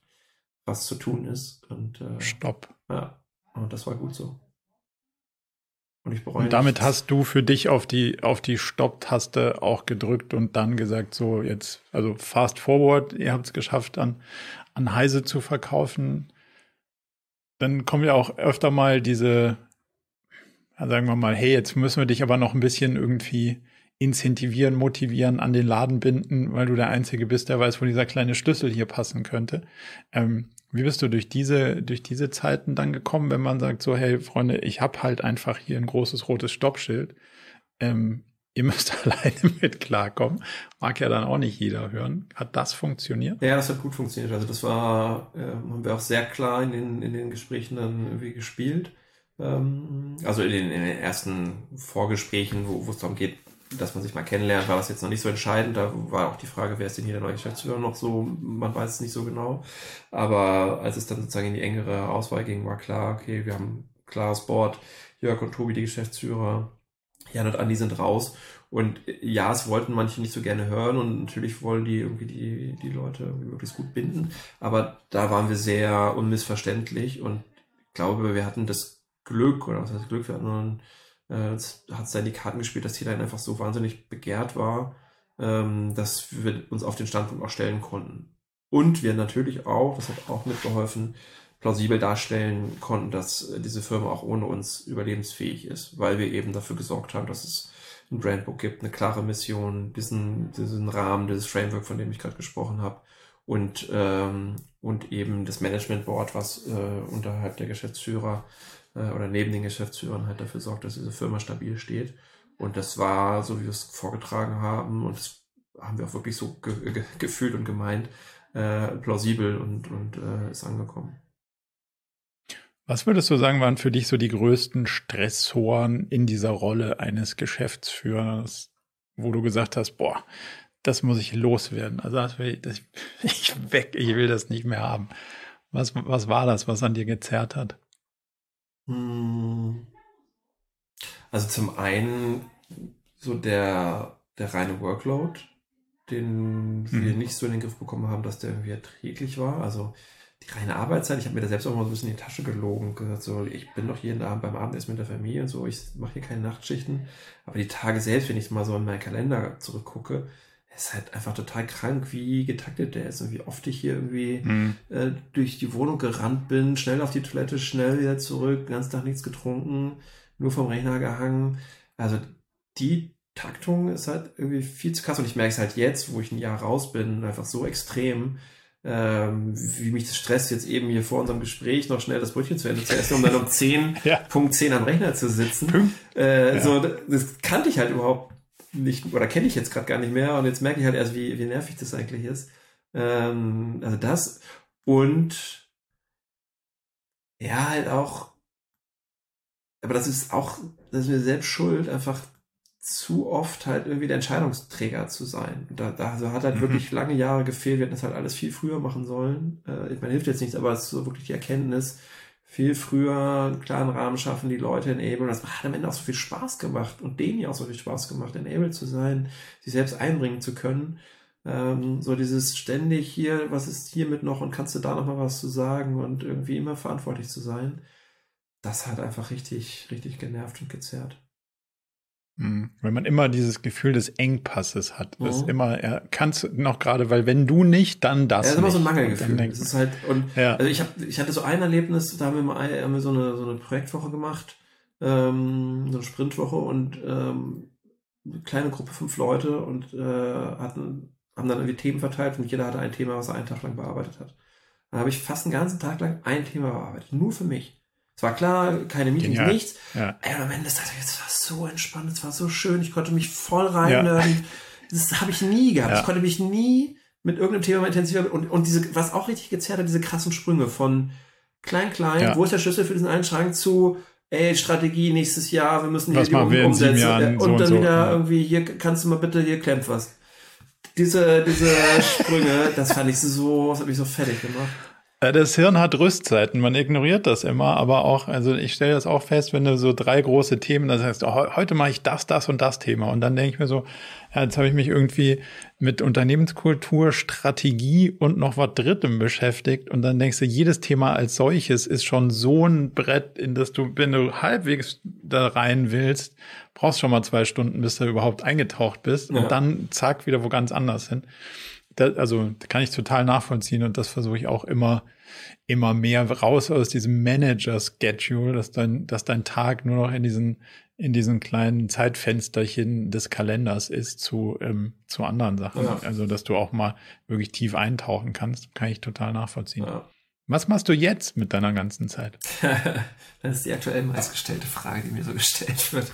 was zu tun ist. Und äh, Stopp. Ja, und das war gut so. Und ich bereue Und damit nichts. hast du für dich auf die, auf die Stopp-Taste auch gedrückt und dann gesagt, so jetzt, also fast forward, ihr habt es geschafft, an, an Heise zu verkaufen. Dann kommen ja auch öfter mal diese, sagen wir mal, hey, jetzt müssen wir dich aber noch ein bisschen irgendwie incentivieren, motivieren, an den Laden binden, weil du der Einzige bist, der weiß, wo dieser kleine Schlüssel hier passen könnte. Ähm, wie bist du durch diese, durch diese Zeiten dann gekommen, wenn man sagt, so, hey Freunde, ich habe halt einfach hier ein großes rotes Stoppschild. Ähm, ihr müsst alleine mit klarkommen. Mag ja dann auch nicht jeder hören. Hat das funktioniert? Ja, das hat gut funktioniert. Also das war, äh, haben wir auch sehr klar in den, in den Gesprächen dann irgendwie gespielt. Ähm, also in den, in den ersten Vorgesprächen, wo, wo es darum geht, dass man sich mal kennenlernt, war das jetzt noch nicht so entscheidend. Da war auch die Frage, wer ist denn hier der neue Geschäftsführer noch so, man weiß es nicht so genau. Aber als es dann sozusagen in die engere Auswahl ging, war klar, okay, wir haben klares Board, Jörg und Tobi, die Geschäftsführer, Jan und Andi sind raus. Und ja, es wollten manche nicht so gerne hören und natürlich wollen die irgendwie die, die Leute möglichst gut binden. Aber da waren wir sehr unmissverständlich und ich glaube, wir hatten das Glück, oder was heißt Glück, wir hatten nur äh, hat es da in die Karten gespielt, dass T-Line einfach so wahnsinnig begehrt war, ähm, dass wir uns auf den Standpunkt auch stellen konnten. Und wir natürlich auch, das hat auch mitgeholfen, plausibel darstellen konnten, dass äh, diese Firma auch ohne uns überlebensfähig ist, weil wir eben dafür gesorgt haben, dass es ein Brandbook gibt, eine klare Mission, diesen, diesen Rahmen, dieses Framework, von dem ich gerade gesprochen habe und, ähm, und eben das Management Board, was äh, unterhalb der Geschäftsführer äh, oder neben den Geschäftsführern halt dafür sorgt, dass diese Firma stabil steht. Und das war, so wie wir es vorgetragen haben, und das haben wir auch wirklich so ge ge gefühlt und gemeint, äh, plausibel und, und äh, ist angekommen. Was würdest du sagen, waren für dich so die größten Stressoren in dieser Rolle eines Geschäftsführers, wo du gesagt hast, boah, das muss ich loswerden. Also das will ich, das, ich weg, ich will das nicht mehr haben. Was, was war das, was an dir gezerrt hat? Hm. Also zum einen so der, der reine Workload, den mhm. wir nicht so in den Griff bekommen haben, dass der irgendwie erträglich war. Also die reine Arbeitszeit, ich habe mir da selbst auch mal so ein bisschen in die Tasche gelogen und gesagt, so, ich bin doch jeden Abend beim Abendessen mit der Familie und so, ich mache hier keine Nachtschichten. Aber die Tage selbst, wenn ich mal so in meinen Kalender zurückgucke, ist halt einfach total krank, wie getaktet der ist und wie oft ich hier irgendwie mhm. äh, durch die Wohnung gerannt bin, schnell auf die Toilette, schnell wieder zurück, ganz Tag nichts getrunken, nur vom Rechner gehangen. Also die Taktung ist halt irgendwie viel zu krass und ich merke es halt jetzt, wo ich ein Jahr raus bin, einfach so extrem, ähm, wie mich das stresst, jetzt eben hier vor unserem Gespräch noch schnell das Brötchen zu Ende zu essen, um dann um 10, ja. Punkt 10 am Rechner zu sitzen. Äh, ja. So, das kannte ich halt überhaupt nicht, oder kenne ich jetzt gerade gar nicht mehr und jetzt merke ich halt erst, wie, wie nervig das eigentlich ist. Ähm, also das und ja, halt auch, aber das ist auch, das ist mir selbst schuld, einfach zu oft halt irgendwie der Entscheidungsträger zu sein. Da, da also hat halt mhm. wirklich lange Jahre gefehlt, wir hätten das halt alles viel früher machen sollen. Äh, ich meine, hilft jetzt nichts, aber es ist so wirklich die Erkenntnis, viel früher einen klaren Rahmen schaffen, die Leute enablen. Das hat am Ende auch so viel Spaß gemacht und denen ja auch so viel Spaß gemacht, enabled zu sein, sich selbst einbringen zu können. Ähm, so dieses ständig hier, was ist hiermit noch und kannst du da noch mal was zu sagen und irgendwie immer verantwortlich zu sein. Das hat einfach richtig, richtig genervt und gezerrt. Mhm. Wenn man immer dieses Gefühl des Engpasses hat, mhm. ist immer, er kannst noch gerade, weil wenn du nicht, dann das. Ja, ist immer so ein Mangelgefühl. Es ist halt, und ja. also ich habe, ich hatte so ein Erlebnis, da haben wir mal haben wir so eine, so eine Projektwoche gemacht, ähm, so eine Sprintwoche und ähm, eine kleine Gruppe, fünf Leute und äh, hatten, haben dann irgendwie Themen verteilt und jeder hatte ein Thema, was er einen Tag lang bearbeitet hat. Dann habe ich fast einen ganzen Tag lang ein Thema bearbeitet, nur für mich. Es war klar, keine Meetings, Genial. nichts. Ja. Ey, am Ende ich, es war so entspannt, es war so schön, ich konnte mich voll rein. Ja. Das habe ich nie gehabt. Ja. Ich konnte mich nie mit irgendeinem Thema intensiver und, und diese, was auch richtig gezerrt hat, diese krassen Sprünge von klein, klein, ja. wo ist der Schlüssel für diesen einen Schrank zu, ey, Strategie nächstes Jahr, wir müssen hier was die um, umsetzen. Jahren, und so dann und wieder so. irgendwie, hier kannst du mal bitte, hier klemmt was. Diese, diese Sprünge, das fand ich so, das hat mich so fertig gemacht. Äh, das Hirn hat Rüstzeiten, man ignoriert das immer, aber auch, also ich stelle das auch fest, wenn du so drei große Themen, das heißt, oh, heute mache ich das, das und das Thema und dann denke ich mir so, ja, jetzt habe ich mich irgendwie mit Unternehmenskultur, Strategie und noch was Drittem beschäftigt und dann denkst du, jedes Thema als solches ist schon so ein Brett, in das du, wenn du halbwegs da rein willst, brauchst schon mal zwei Stunden, bis du überhaupt eingetaucht bist ja. und dann zack, wieder wo ganz anders hin. Das, also kann ich total nachvollziehen und das versuche ich auch immer immer mehr raus aus diesem Manager-Schedule, dass dein, dass dein Tag nur noch in diesen, in diesen kleinen Zeitfensterchen des Kalenders ist zu, ähm, zu anderen Sachen. Ja. Also, dass du auch mal wirklich tief eintauchen kannst, kann ich total nachvollziehen. Ja. Was machst du jetzt mit deiner ganzen Zeit? das ist die aktuell meistgestellte Frage, die mir so gestellt wird.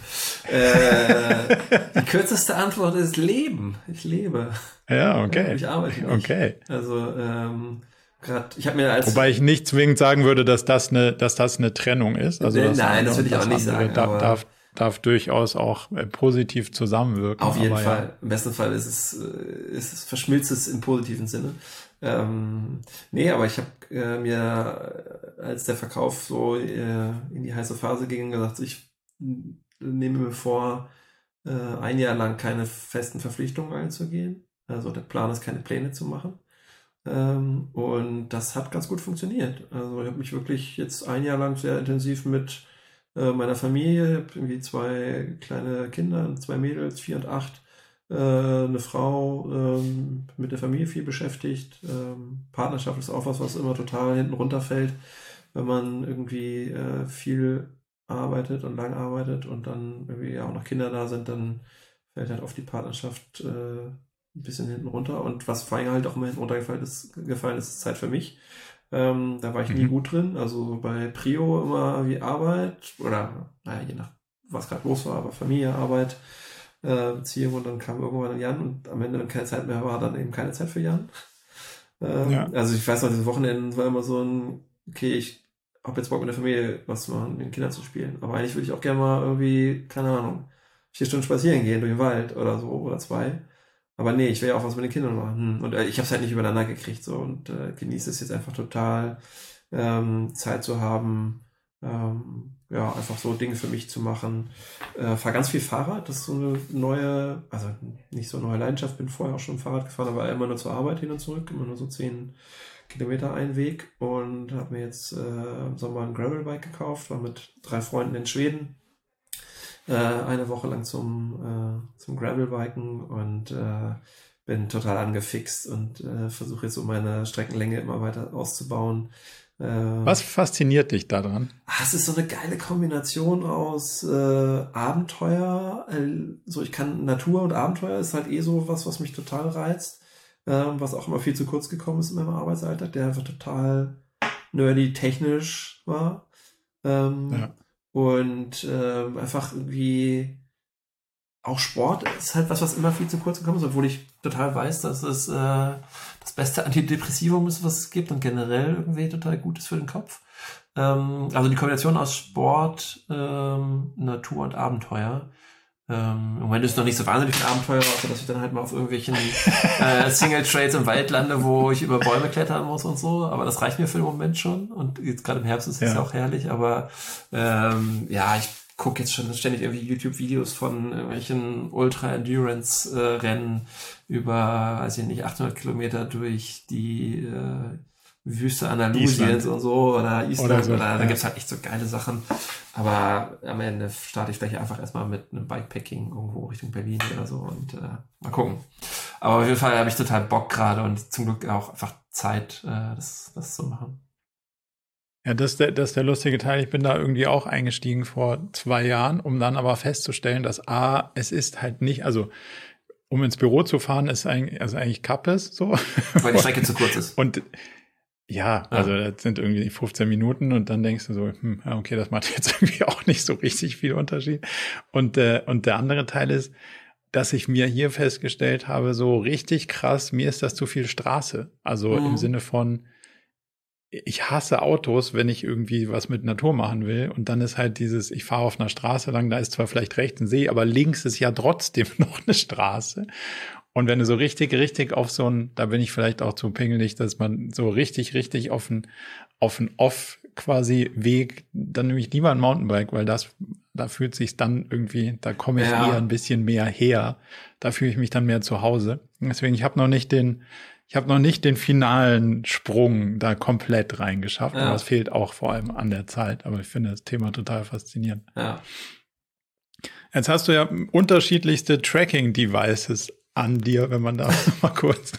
Äh, die kürzeste Antwort ist Leben. Ich lebe. Ja, okay. Ich arbeite nicht. Okay. Also ähm, Grad, ich habe mir als Wobei ich nicht zwingend sagen würde, dass das eine, dass das eine Trennung ist. Also das nein, das würde ich auch nicht sagen. Da, darf, darf durchaus auch äh, positiv zusammenwirken. Auf jeden Fall. Ja. Im besten Fall ist es, äh, ist es verschmilzt es im positiven Sinne. Ähm, nee, aber ich habe äh, mir, als der Verkauf so äh, in die heiße Phase ging, gesagt, ich nehme mir vor, äh, ein Jahr lang keine festen Verpflichtungen einzugehen. Also der Plan ist, keine Pläne zu machen. Ähm, und das hat ganz gut funktioniert. Also ich habe mich wirklich jetzt ein Jahr lang sehr intensiv mit äh, meiner Familie, ich irgendwie zwei kleine Kinder, zwei Mädels, vier und acht, äh, eine Frau ähm, mit der Familie viel beschäftigt. Ähm, Partnerschaft ist auch was, was immer total hinten runterfällt, wenn man irgendwie äh, viel arbeitet und lang arbeitet und dann irgendwie auch noch Kinder da sind, dann fällt halt oft die Partnerschaft äh, ein bisschen hinten runter. Und was vor allem halt auch immer hinten runtergefallen ist, gefallen ist, ist Zeit für mich. Ähm, da war ich mhm. nie gut drin. Also bei Prio immer wie Arbeit oder, naja, je nach was gerade los war, aber Familie, Arbeit, äh, Beziehung und dann kam irgendwann Jan und am Ende, wenn keine Zeit mehr war, dann eben keine Zeit für Jan. Ähm, ja. Also ich weiß noch, diese Wochenenden war immer so ein, okay, ich habe jetzt Bock mit der Familie was zu machen, mit den Kindern zu spielen. Aber eigentlich würde ich auch gerne mal irgendwie, keine Ahnung, vier Stunden spazieren gehen durch den Wald oder so oder zwei. Aber nee, ich will ja auch was mit den Kindern machen. Hm. Und äh, ich habe es halt nicht übereinander gekriegt so und äh, genieße es jetzt einfach total, ähm, Zeit zu haben, ähm, ja, einfach so Dinge für mich zu machen. Äh, fahr ganz viel Fahrrad, das ist so eine neue, also nicht so eine neue Leidenschaft, bin vorher auch schon Fahrrad gefahren, aber immer nur zur Arbeit hin und zurück, immer nur so zehn Kilometer ein Weg und habe mir jetzt äh, im Sommer ein Gravelbike gekauft, war mit drei Freunden in Schweden äh, eine Woche lang zum, äh, zum Gravelbiken und äh, bin total angefixt und äh, versuche jetzt so meine Streckenlänge immer weiter auszubauen. Äh, Was fasziniert dich daran? Ah, es ist so eine geile Kombination aus äh, Abenteuer. Äh, so ich kann Natur und Abenteuer ist halt eh so was, was mich total reizt. Äh, was auch immer viel zu kurz gekommen ist in meinem Arbeitsalltag, der einfach total nerdy technisch war. Ähm, ja. Und äh, einfach irgendwie auch Sport ist halt was, was immer viel zu kurz gekommen ist, obwohl ich total weiß, dass es äh, das beste Antidepressivum ist, was es gibt und generell irgendwie total gut ist für den Kopf. Ähm, also die Kombination aus Sport, ähm, Natur und Abenteuer ähm, Im Moment ist noch nicht so wahnsinnig viel Abenteuer, außer dass ich dann halt mal auf irgendwelchen äh, Single Trades im Wald lande, wo ich über Bäume klettern muss und so. Aber das reicht mir für den Moment schon. Und jetzt gerade im Herbst ist es ja. auch herrlich. Aber ähm, ja, ich gucke jetzt schon ständig irgendwie YouTube-Videos von irgendwelchen Ultra-Endurance-Rennen über, weiß ich nicht, 800 Kilometer durch die äh, Wüste Andalusiens und so oder Island oder, so, oder da ja. gibt's halt echt so geile Sachen. Aber am Ende starte ich vielleicht einfach erstmal mit einem Bikepacking irgendwo Richtung Berlin oder so und äh, mal gucken. Aber auf jeden Fall habe ich total Bock gerade und zum Glück auch einfach Zeit, äh, das, das zu machen. Ja, das ist, der, das ist der lustige Teil. Ich bin da irgendwie auch eingestiegen vor zwei Jahren, um dann aber festzustellen, dass A, es ist halt nicht, also um ins Büro zu fahren, ist eigentlich, also eigentlich Kappes so. Weil die Strecke zu kurz ist. Und ja, also ja. das sind irgendwie 15 Minuten und dann denkst du so, hm, okay, das macht jetzt irgendwie auch nicht so richtig viel Unterschied. Und, äh, und der andere Teil ist, dass ich mir hier festgestellt habe, so richtig krass, mir ist das zu viel Straße. Also mhm. im Sinne von, ich hasse Autos, wenn ich irgendwie was mit Natur machen will. Und dann ist halt dieses, ich fahre auf einer Straße lang, da ist zwar vielleicht rechts ein See, aber links ist ja trotzdem noch eine Straße. Und wenn du so richtig, richtig auf so ein, da bin ich vielleicht auch zu pingelig, dass man so richtig, richtig auf ein, auf ein Off quasi Weg, dann nehme ich lieber ein Mountainbike, weil das, da fühlt sich dann irgendwie, da komme ich ja. eher ein bisschen mehr her. Da fühle ich mich dann mehr zu Hause. Deswegen, ich habe noch nicht den, ich habe noch nicht den finalen Sprung da komplett reingeschafft, ja. aber es fehlt auch vor allem an der Zeit. Aber ich finde das Thema total faszinierend. Ja. Jetzt hast du ja unterschiedlichste Tracking-Devices an dir, wenn man da mal kurz.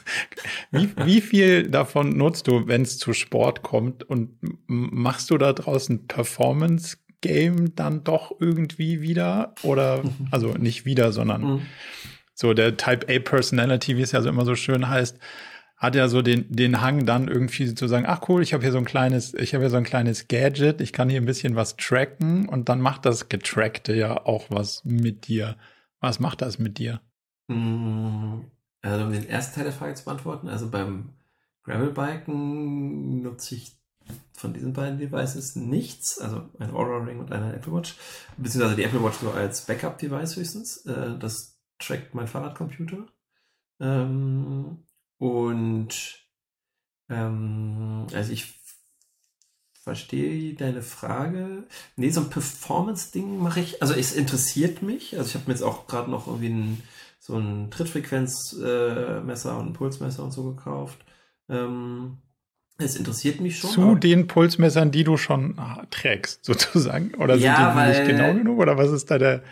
Wie, wie viel davon nutzt du, wenn es zu Sport kommt? Und machst du da draußen Performance Game dann doch irgendwie wieder? Oder, also nicht wieder, sondern mhm. so der Type A Personality, wie es ja so immer so schön heißt, hat ja so den, den Hang dann irgendwie zu sagen, ach cool, ich habe hier so ein kleines, ich habe hier so ein kleines Gadget, ich kann hier ein bisschen was tracken und dann macht das Getrackte ja auch was mit dir. Was macht das mit dir? Mm, also um den ersten Teil der Frage zu beantworten, also beim Gravelbiken nutze ich von diesen beiden Devices nichts, also ein Aura Ring und eine Apple Watch, beziehungsweise die Apple Watch so als Backup-Device höchstens. Äh, das trackt mein Fahrradcomputer. Ähm, und ähm, also ich verstehe deine Frage. Nee, so ein Performance-Ding mache ich. Also es interessiert mich. Also ich habe mir jetzt auch gerade noch irgendwie ein, so ein Trittfrequenzmesser äh, und ein Pulsmesser und so gekauft. Ähm, es interessiert mich schon. Zu den Pulsmessern, die du schon trägst, sozusagen? Oder sind ja, die weil, nicht genau genug? Oder was ist da der.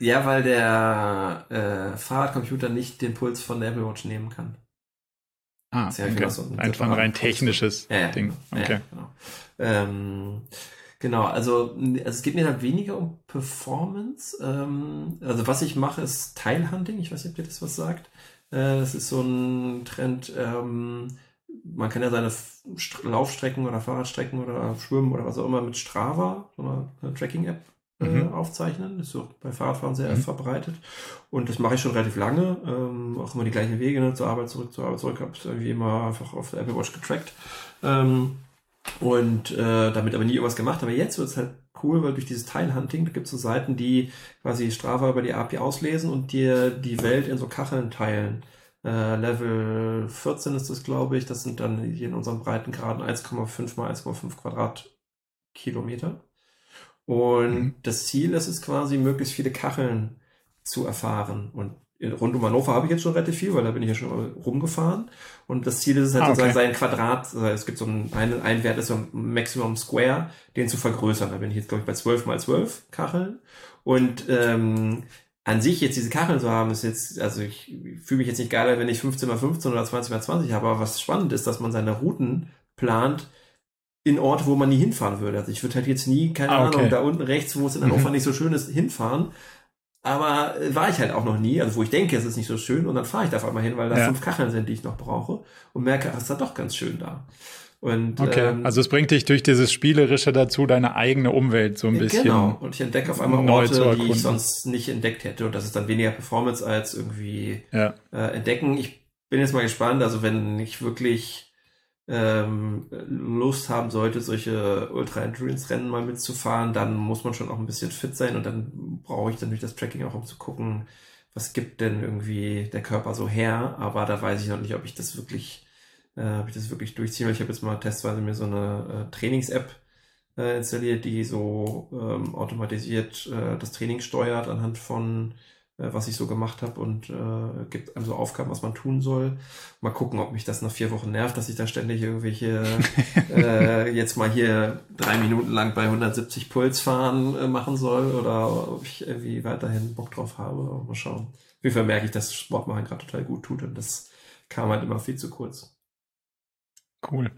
Ja, weil der äh, Fahrradcomputer nicht den Puls von der Apple Watch nehmen kann. Ah, ja okay. so ein Einfach ein rein technisches ja, ja, Ding. Genau. Okay. genau. Ähm, genau, also, also es geht mir da weniger um Performance. Ähm, also was ich mache, ist Teilhunting. Ich weiß nicht, ob dir das was sagt. Äh, das ist so ein Trend. Ähm, man kann ja seine Laufstrecken oder Fahrradstrecken oder Schwimmen oder was auch immer mit Strava, so einer Tracking-App, mhm. aufzeichnen. Das ist so bei Fahrradfahren sehr mhm. verbreitet. Und das mache ich schon relativ lange. Ähm, auch immer die gleichen Wege, ne? zur Arbeit zurück, zur Arbeit zurück. Habe es irgendwie immer einfach auf der Apple Watch getrackt. Ähm, und äh, damit aber nie irgendwas gemacht. Aber jetzt wird es halt cool, weil durch dieses Teilhunting, da gibt es so Seiten, die quasi Strava über die API auslesen und dir die Welt in so Kacheln teilen. Äh, Level 14 ist das, glaube ich. Das sind dann hier in unserem Breitengraden 1,5 mal 1,5 Quadratkilometer. Und mhm. das Ziel ist es quasi, möglichst viele Kacheln zu erfahren. Und rund um Hannover habe ich jetzt schon relativ viel, weil da bin ich ja schon rumgefahren. Und das Ziel ist es halt ah, okay. sozusagen sein Quadrat, also es gibt so einen, einen, ein Wert ist so ein Maximum Square, den zu vergrößern. Da bin ich jetzt, glaube ich, bei 12 mal 12 Kacheln. Und ähm, an sich jetzt diese Kacheln zu haben, ist jetzt, also ich fühle mich jetzt nicht geiler, wenn ich 15 mal 15 oder 20 mal 20 habe, aber was spannend ist, dass man seine Routen plant, in Orte, wo man nie hinfahren würde. Also ich würde halt jetzt nie, keine ah, okay. Ahnung, da unten rechts, wo es in Hannover mhm. nicht so schön ist, hinfahren. Aber äh, war ich halt auch noch nie, also wo ich denke, es ist nicht so schön und dann fahre ich da auf einmal hin, weil da ja. fünf Kacheln sind, die ich noch brauche und merke, es ist da doch ganz schön da. Und, okay, ähm, also es bringt dich durch dieses Spielerische dazu, deine eigene Umwelt so ein bisschen. Genau, und ich entdecke auf einmal Orte, die ich sonst nicht entdeckt hätte. Und das ist dann weniger Performance als irgendwie ja. äh, entdecken. Ich bin jetzt mal gespannt, also wenn ich wirklich ähm, Lust haben sollte, solche Ultra-Endurance-Rennen mal mitzufahren, dann muss man schon auch ein bisschen fit sein und dann brauche ich durch das Tracking auch, um zu gucken, was gibt denn irgendwie der Körper so her. Aber da weiß ich noch nicht, ob ich das wirklich, äh, ob ich das wirklich durchziehe. Ich habe jetzt mal testweise mir so eine äh, Trainings-App äh, installiert, die so ähm, automatisiert äh, das Training steuert anhand von was ich so gemacht habe und äh, gibt also Aufgaben, was man tun soll. Mal gucken, ob mich das nach vier Wochen nervt, dass ich da ständig irgendwelche äh, jetzt mal hier drei Minuten lang bei 170 Puls fahren äh, machen soll oder ob ich irgendwie weiterhin Bock drauf habe. Mal schauen. Auf jeden Fall merke ich, dass Sport machen gerade total gut tut und das kam halt immer viel zu kurz. Cool.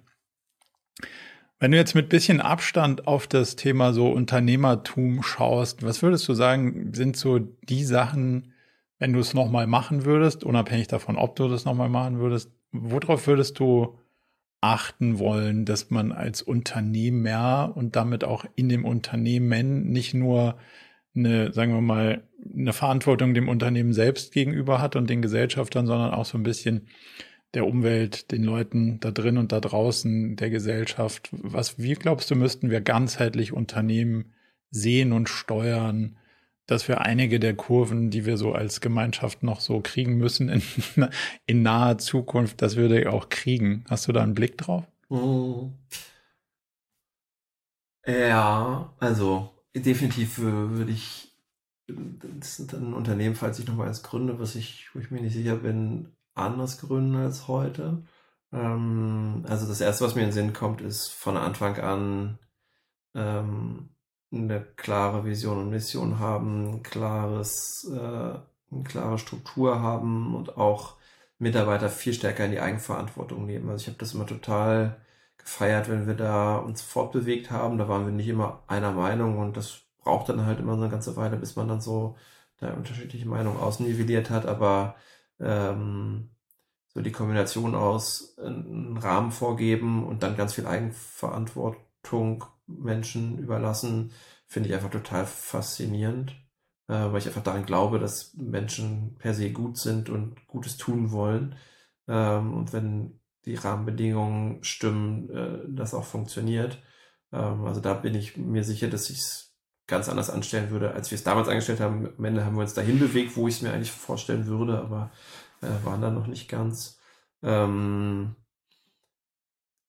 Wenn du jetzt mit bisschen Abstand auf das Thema so Unternehmertum schaust, was würdest du sagen, sind so die Sachen, wenn du es nochmal machen würdest, unabhängig davon, ob du das nochmal machen würdest, worauf würdest du achten wollen, dass man als Unternehmer und damit auch in dem Unternehmen nicht nur eine, sagen wir mal, eine Verantwortung dem Unternehmen selbst gegenüber hat und den Gesellschaftern, sondern auch so ein bisschen der Umwelt, den Leuten da drin und da draußen, der Gesellschaft? Was, wie glaubst du, müssten wir ganzheitlich Unternehmen sehen und steuern, dass wir einige der Kurven, die wir so als Gemeinschaft noch so kriegen müssen in, in naher Zukunft, das würde auch kriegen. Hast du da einen Blick drauf? Hm. Ja, also definitiv würde ich das ist ein Unternehmen, falls ich nochmal eins gründe, was ich, wo ich mir nicht sicher bin, anders gründen als heute. Ähm, also das erste, was mir in den Sinn kommt, ist von Anfang an ähm, eine klare Vision und Mission haben, klares, äh, eine klare Struktur haben und auch Mitarbeiter viel stärker in die Eigenverantwortung nehmen. Also ich habe das immer total gefeiert, wenn wir da uns fortbewegt haben. Da waren wir nicht immer einer Meinung und das braucht dann halt immer eine ganze Weile, bis man dann so da unterschiedliche Meinungen ausnivelliert hat. Aber ähm, so die Kombination aus einen Rahmen vorgeben und dann ganz viel Eigenverantwortung Menschen überlassen, finde ich einfach total faszinierend, äh, weil ich einfach daran glaube, dass Menschen per se gut sind und Gutes tun wollen. Ähm, und wenn die Rahmenbedingungen stimmen, äh, das auch funktioniert. Ähm, also da bin ich mir sicher, dass ich es ganz anders anstellen würde, als wir es damals angestellt haben. Am Ende haben wir uns dahin bewegt, wo ich es mir eigentlich vorstellen würde, aber äh, waren da noch nicht ganz. Ähm,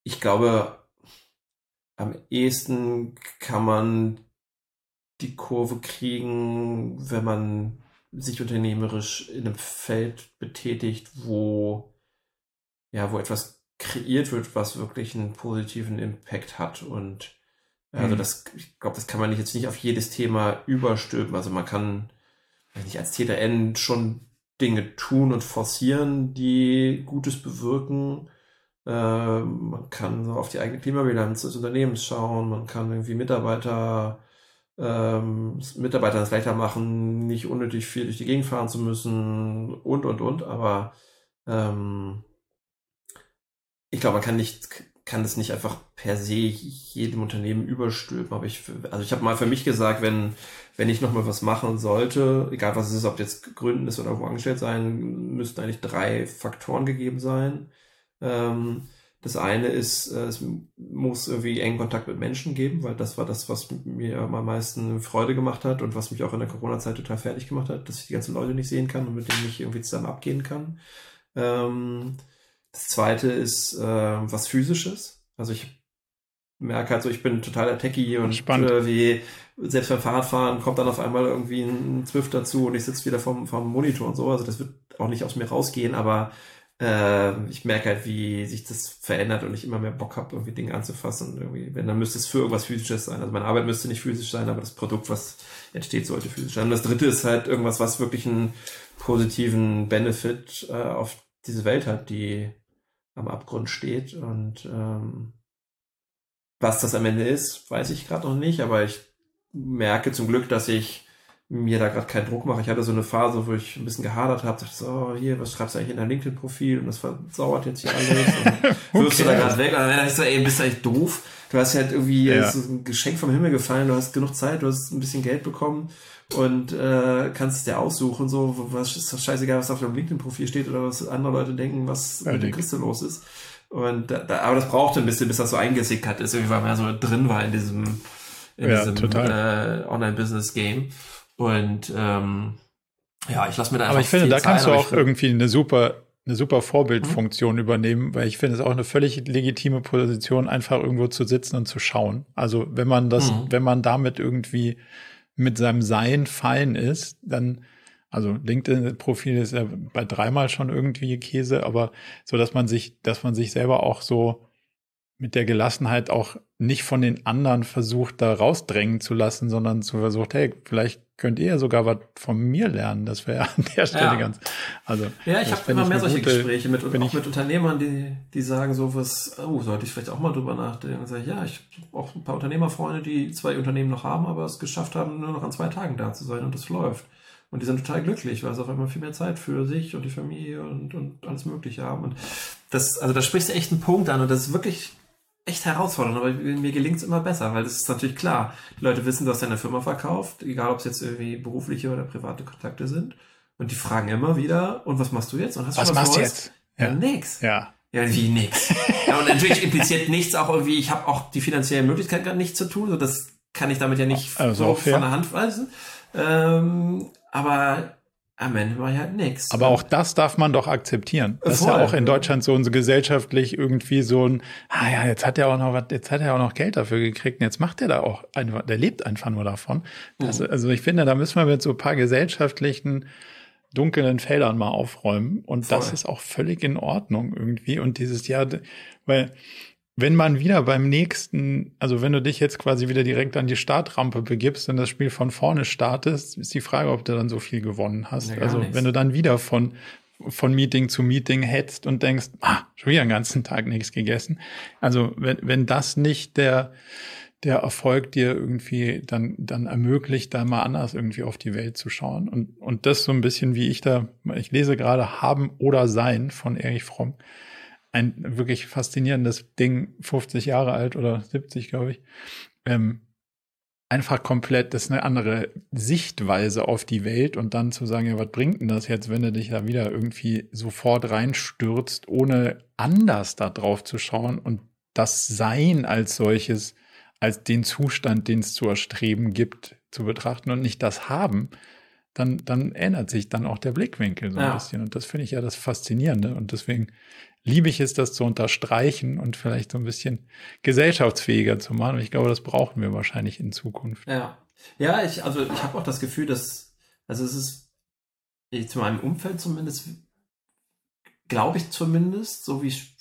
ich glaube, am ehesten kann man die Kurve kriegen, wenn man sich unternehmerisch in einem Feld betätigt, wo ja, wo etwas kreiert wird, was wirklich einen positiven Impact hat. Und also mhm. das, ich glaube, das kann man jetzt nicht auf jedes Thema überstülpen. Also man kann nicht als TDN schon Dinge tun und forcieren, die Gutes bewirken. Äh, man kann so auf die eigene Klimabilanz des Unternehmens schauen, man kann irgendwie Mitarbeiter ähm, Mitarbeitern es leichter machen, nicht unnötig viel durch die Gegend fahren zu müssen und und und, aber ähm, ich glaube, man kann nicht, kann das nicht einfach per se jedem Unternehmen überstülpen. Aber ich, also ich habe mal für mich gesagt, wenn, wenn ich nochmal was machen sollte, egal was es ist, ob jetzt gründen ist oder wo angestellt sein, müssten eigentlich drei Faktoren gegeben sein. Ähm, das eine ist, äh, es muss irgendwie engen Kontakt mit Menschen geben, weil das war das, was mir am meisten Freude gemacht hat und was mich auch in der Corona-Zeit total fertig gemacht hat, dass ich die ganzen Leute nicht sehen kann und mit denen ich irgendwie zusammen abgehen kann. Ähm, das zweite ist äh, was physisches. Also ich merke halt so, ich bin totaler Techie und äh, wie selbst beim Fahrradfahren kommt dann auf einmal irgendwie ein Zwift dazu und ich sitze wieder vom, vom Monitor und so. Also das wird auch nicht aus mir rausgehen, aber äh, ich merke halt, wie sich das verändert und ich immer mehr Bock habe, irgendwie Dinge anzufassen. Irgendwie, wenn, dann müsste es für irgendwas physisches sein. Also meine Arbeit müsste nicht physisch sein, aber das Produkt, was entsteht, sollte physisch sein. Und das dritte ist halt irgendwas, was wirklich einen positiven Benefit äh, auf diese Welt hat, die am Abgrund steht. Und ähm, was das am Ende ist, weiß ich gerade noch nicht, aber ich merke zum Glück, dass ich mir da gerade keinen Druck mache. Ich hatte so eine Phase, wo ich ein bisschen gehadert habe, dachte so, oh, hier, was schreibst du eigentlich in dein LinkedIn-Profil? Und das versauert jetzt hier alles. Und wirst okay. du da gerade weg? Und dann dachte ich so, ey, bist du eigentlich doof? Du hast halt irgendwie ja. so ein Geschenk vom Himmel gefallen, du hast genug Zeit, du hast ein bisschen Geld bekommen und äh, kannst es dir aussuchen, so, was ist das scheißegal, was auf deinem LinkedIn-Profil steht oder was andere Leute denken, was ja, mit dem Christen los ist. Und da, da, aber das brauchte ein bisschen, bis das so eingesickert ist, irgendwie, weil man ja so drin war in diesem, in ja, diesem äh, Online-Business-Game. Und ähm, ja, ich lasse mir da einfach. Aber ich finde, da kannst du auch irgendwie eine super eine super Vorbildfunktion mhm. übernehmen, weil ich finde es auch eine völlig legitime Position, einfach irgendwo zu sitzen und zu schauen. Also wenn man das, mhm. wenn man damit irgendwie mit seinem Sein fein ist, dann, also LinkedIn-Profil ist ja bei dreimal schon irgendwie Käse, aber so, dass man sich, dass man sich selber auch so mit der Gelassenheit auch nicht von den anderen versucht, da rausdrängen zu lassen, sondern zu versucht, hey, vielleicht könnt ihr ja sogar was von mir lernen. Das wäre an der Stelle ja. ganz. Also ja, ich habe immer mehr solche gute, Gespräche mit, auch mit Unternehmern, die, die sagen so was, oh, sollte ich vielleicht auch mal drüber nachdenken. Und sage ich, ja, ich habe auch ein paar Unternehmerfreunde, die zwei Unternehmen noch haben, aber es geschafft haben, nur noch an zwei Tagen da zu sein und das läuft. Und die sind total glücklich, weil sie auf einmal viel mehr Zeit für sich und die Familie und, und alles Mögliche haben. Und das, also da sprichst du echt einen Punkt an und das ist wirklich echt herausfordernd, aber mir gelingt es immer besser, weil das ist natürlich klar. Die Leute wissen, du hast deine Firma verkauft, egal ob es jetzt irgendwie berufliche oder private Kontakte sind. Und die fragen immer wieder, und was machst du jetzt? Und hast was machst du jetzt? Ja, nix. Ja. Ja, wie nix. ja, und natürlich impliziert nichts auch irgendwie, ich habe auch die finanzielle Möglichkeit gerade nichts zu tun, so das kann ich damit ja nicht Also so fair. von der Hand weisen. Ähm, aber am Ende war halt nix. Aber auch das darf man doch akzeptieren. Das ist Voll. ja auch in Deutschland so, so gesellschaftlich irgendwie so ein, ah ja, jetzt hat er auch noch was, jetzt hat er auch noch Geld dafür gekriegt und jetzt macht er da auch einfach, der lebt einfach nur davon. Das, Mhm. Also ich finde, da müssen wir mit so ein paar gesellschaftlichen dunklen Feldern mal aufräumen und das Voll. ist auch völlig in Ordnung irgendwie und dieses Jahr, weil wenn man wieder beim nächsten, also wenn du dich jetzt quasi wieder direkt an die Startrampe begibst und das Spiel von vorne startest, ist die Frage, ob du dann so viel gewonnen hast. Ja, also nichts. wenn du dann wieder von, von Meeting zu Meeting hetzt und denkst, ah, schon wieder den ganzen Tag nichts gegessen. Also wenn, wenn das nicht der, der Erfolg dir irgendwie dann, dann ermöglicht, da mal anders irgendwie auf die Welt zu schauen. Und, und das so ein bisschen wie ich da, ich lese gerade Haben oder Sein von Erich Fromm ein wirklich faszinierendes Ding, 50 Jahre alt oder 70, glaube ich. Ähm, einfach komplett, das ist eine andere Sichtweise auf die Welt und dann zu sagen, ja, was bringt denn das jetzt, wenn du dich da wieder irgendwie sofort reinstürzt, ohne anders da drauf zu schauen und das Sein als solches, als den Zustand, den es zu erstreben gibt, zu betrachten und nicht das Haben, dann, dann ändert sich dann auch der Blickwinkel so ein Ja. bisschen. Und das finde ich ja das Faszinierende. Und deswegen liebe ich es, das zu unterstreichen und vielleicht so ein bisschen gesellschaftsfähiger zu machen. Und ich glaube, das brauchen wir wahrscheinlich in Zukunft. Ja. Ja, ich, also ich habe auch das Gefühl, dass, also es ist, ich, zu meinem Umfeld zumindest, glaube ich zumindest, so wie ich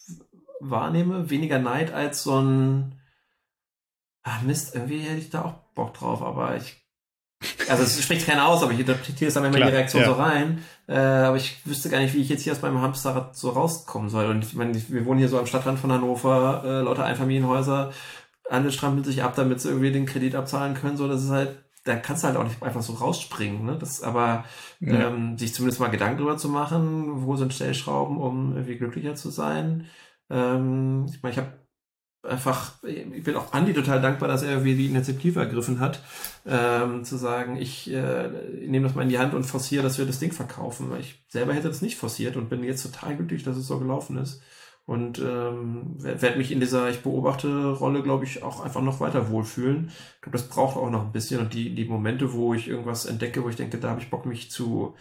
wahrnehme, weniger Neid als so ein, ah Mist, irgendwie hätte ich da auch Bock drauf, aber ich, also es spricht keiner aus, aber ich interpretiere es dann immer in Klar, die Reaktion ja. so rein, äh, aber ich wüsste gar nicht, wie ich jetzt hier aus meinem Hamsterrad so rauskommen soll und ich meine, wir wohnen hier so am Stadtrand von Hannover, äh, lauter Einfamilienhäuser, alle strampeln sich ab, damit sie irgendwie den Kredit abzahlen können. So, das ist halt, da kannst du halt auch nicht einfach so rausspringen. Ne? Das, aber Ja. ähm, sich zumindest mal Gedanken drüber zu machen, wo sind Stellschrauben, um irgendwie glücklicher zu sein. Ähm, ich meine, ich habe einfach, ich bin auch Andi total dankbar, dass er irgendwie die Initiative ergriffen hat, ähm, zu sagen, ich äh, nehme das mal in die Hand und forciere, dass wir das Ding verkaufen. Ich selber hätte das nicht forciert und bin jetzt total glücklich, dass es so gelaufen ist. Und ähm, werde mich in dieser Ich beobachte Rolle, glaube ich, auch einfach noch weiter wohlfühlen. Ich glaube, das braucht auch noch ein bisschen. Und die, die Momente, wo ich irgendwas entdecke, wo ich denke, da habe ich Bock, mich zu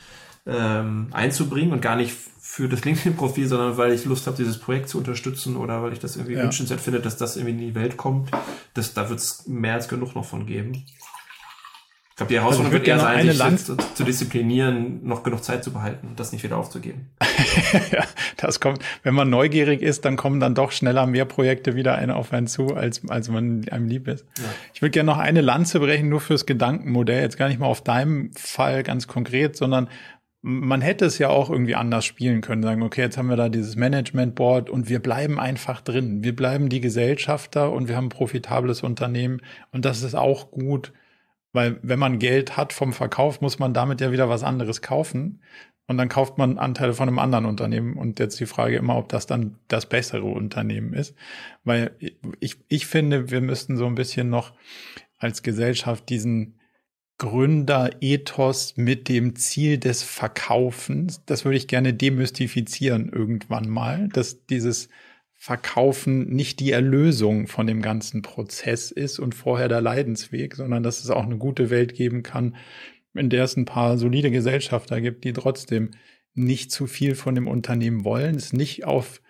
ähm, einzubringen und gar nicht für das LinkedIn-Profil, sondern weil ich Lust habe, dieses Projekt zu unterstützen oder weil ich das irgendwie Ja. wünschenswert finde, dass das irgendwie in die Welt kommt. Das, da wird es mehr als genug noch von geben. Ich glaube, die Herausforderung Also wird eher sein, sich zu, zu disziplinieren, noch genug Zeit zu behalten und das nicht wieder aufzugeben. ja, das kommt, wenn man neugierig ist, dann kommen dann doch schneller mehr Projekte wieder auf einen zu, als, als man einem lieb ist. Ja. Ich würde gerne noch eine Lanze brechen, nur fürs Gedankenmodell, jetzt gar nicht mal auf deinem Fall ganz konkret, sondern man hätte es ja auch irgendwie anders spielen können, sagen, okay, jetzt haben wir da dieses Management Board und wir bleiben einfach drin. Wir bleiben die Gesellschafter und wir haben ein profitables Unternehmen und das ist auch gut, weil wenn man Geld hat vom Verkauf, muss man damit ja wieder was anderes kaufen. Und dann kauft man Anteile von einem anderen Unternehmen. Und jetzt die Frage immer, ob das dann das bessere Unternehmen ist. Weil ich, ich finde, wir müssten so ein bisschen noch als Gesellschaft diesen Gründerethos mit dem Ziel des Verkaufens, das würde ich gerne demystifizieren irgendwann mal, dass dieses Verkaufen nicht die Erlösung von dem ganzen Prozess ist und vorher der Leidensweg, sondern dass es auch eine gute Welt geben kann, in der es ein paar solide Gesellschafter gibt, die trotzdem nicht zu viel von dem Unternehmen wollen, es nicht auf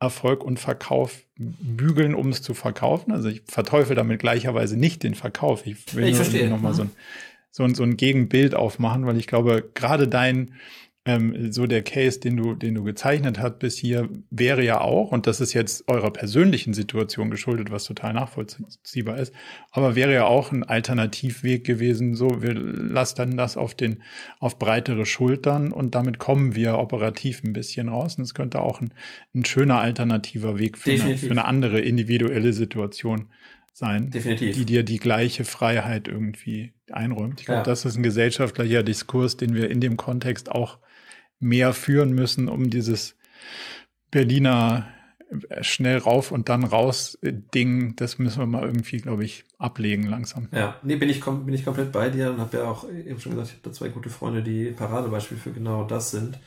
Erfolg und Verkauf bügeln, um es zu verkaufen. Also ich verteufel damit gleicherweise nicht den Verkauf. Ich will Ich nur verstehe. noch mal Mhm. so ein, so, ein, so ein Gegenbild aufmachen, weil ich glaube, gerade dein ähm, so der Case, den du, den du gezeichnet hast bis hier, wäre ja auch, und das ist jetzt eurer persönlichen Situation geschuldet, was total nachvollziehbar ist, aber wäre ja auch ein Alternativweg gewesen, so, wir lassen dann das auf den, auf breitere Schultern und damit kommen wir operativ ein bisschen raus. Und es könnte auch ein, ein schöner alternativer Weg für eine, für eine andere individuelle Situation sein, Definitiv. die dir die gleiche Freiheit irgendwie einräumt. Ich glaube, Ja. das ist ein gesellschaftlicher Diskurs, den wir in dem Kontext auch mehr führen müssen, um dieses Berliner äh, schnell rauf und dann raus äh, Ding, das müssen wir mal irgendwie, glaube ich, ablegen langsam. Ja, nee, bin ich, kom bin ich komplett bei dir und habe ja auch eben schon gesagt, ich habe da zwei gute Freunde, die Paradebeispiel für genau das sind.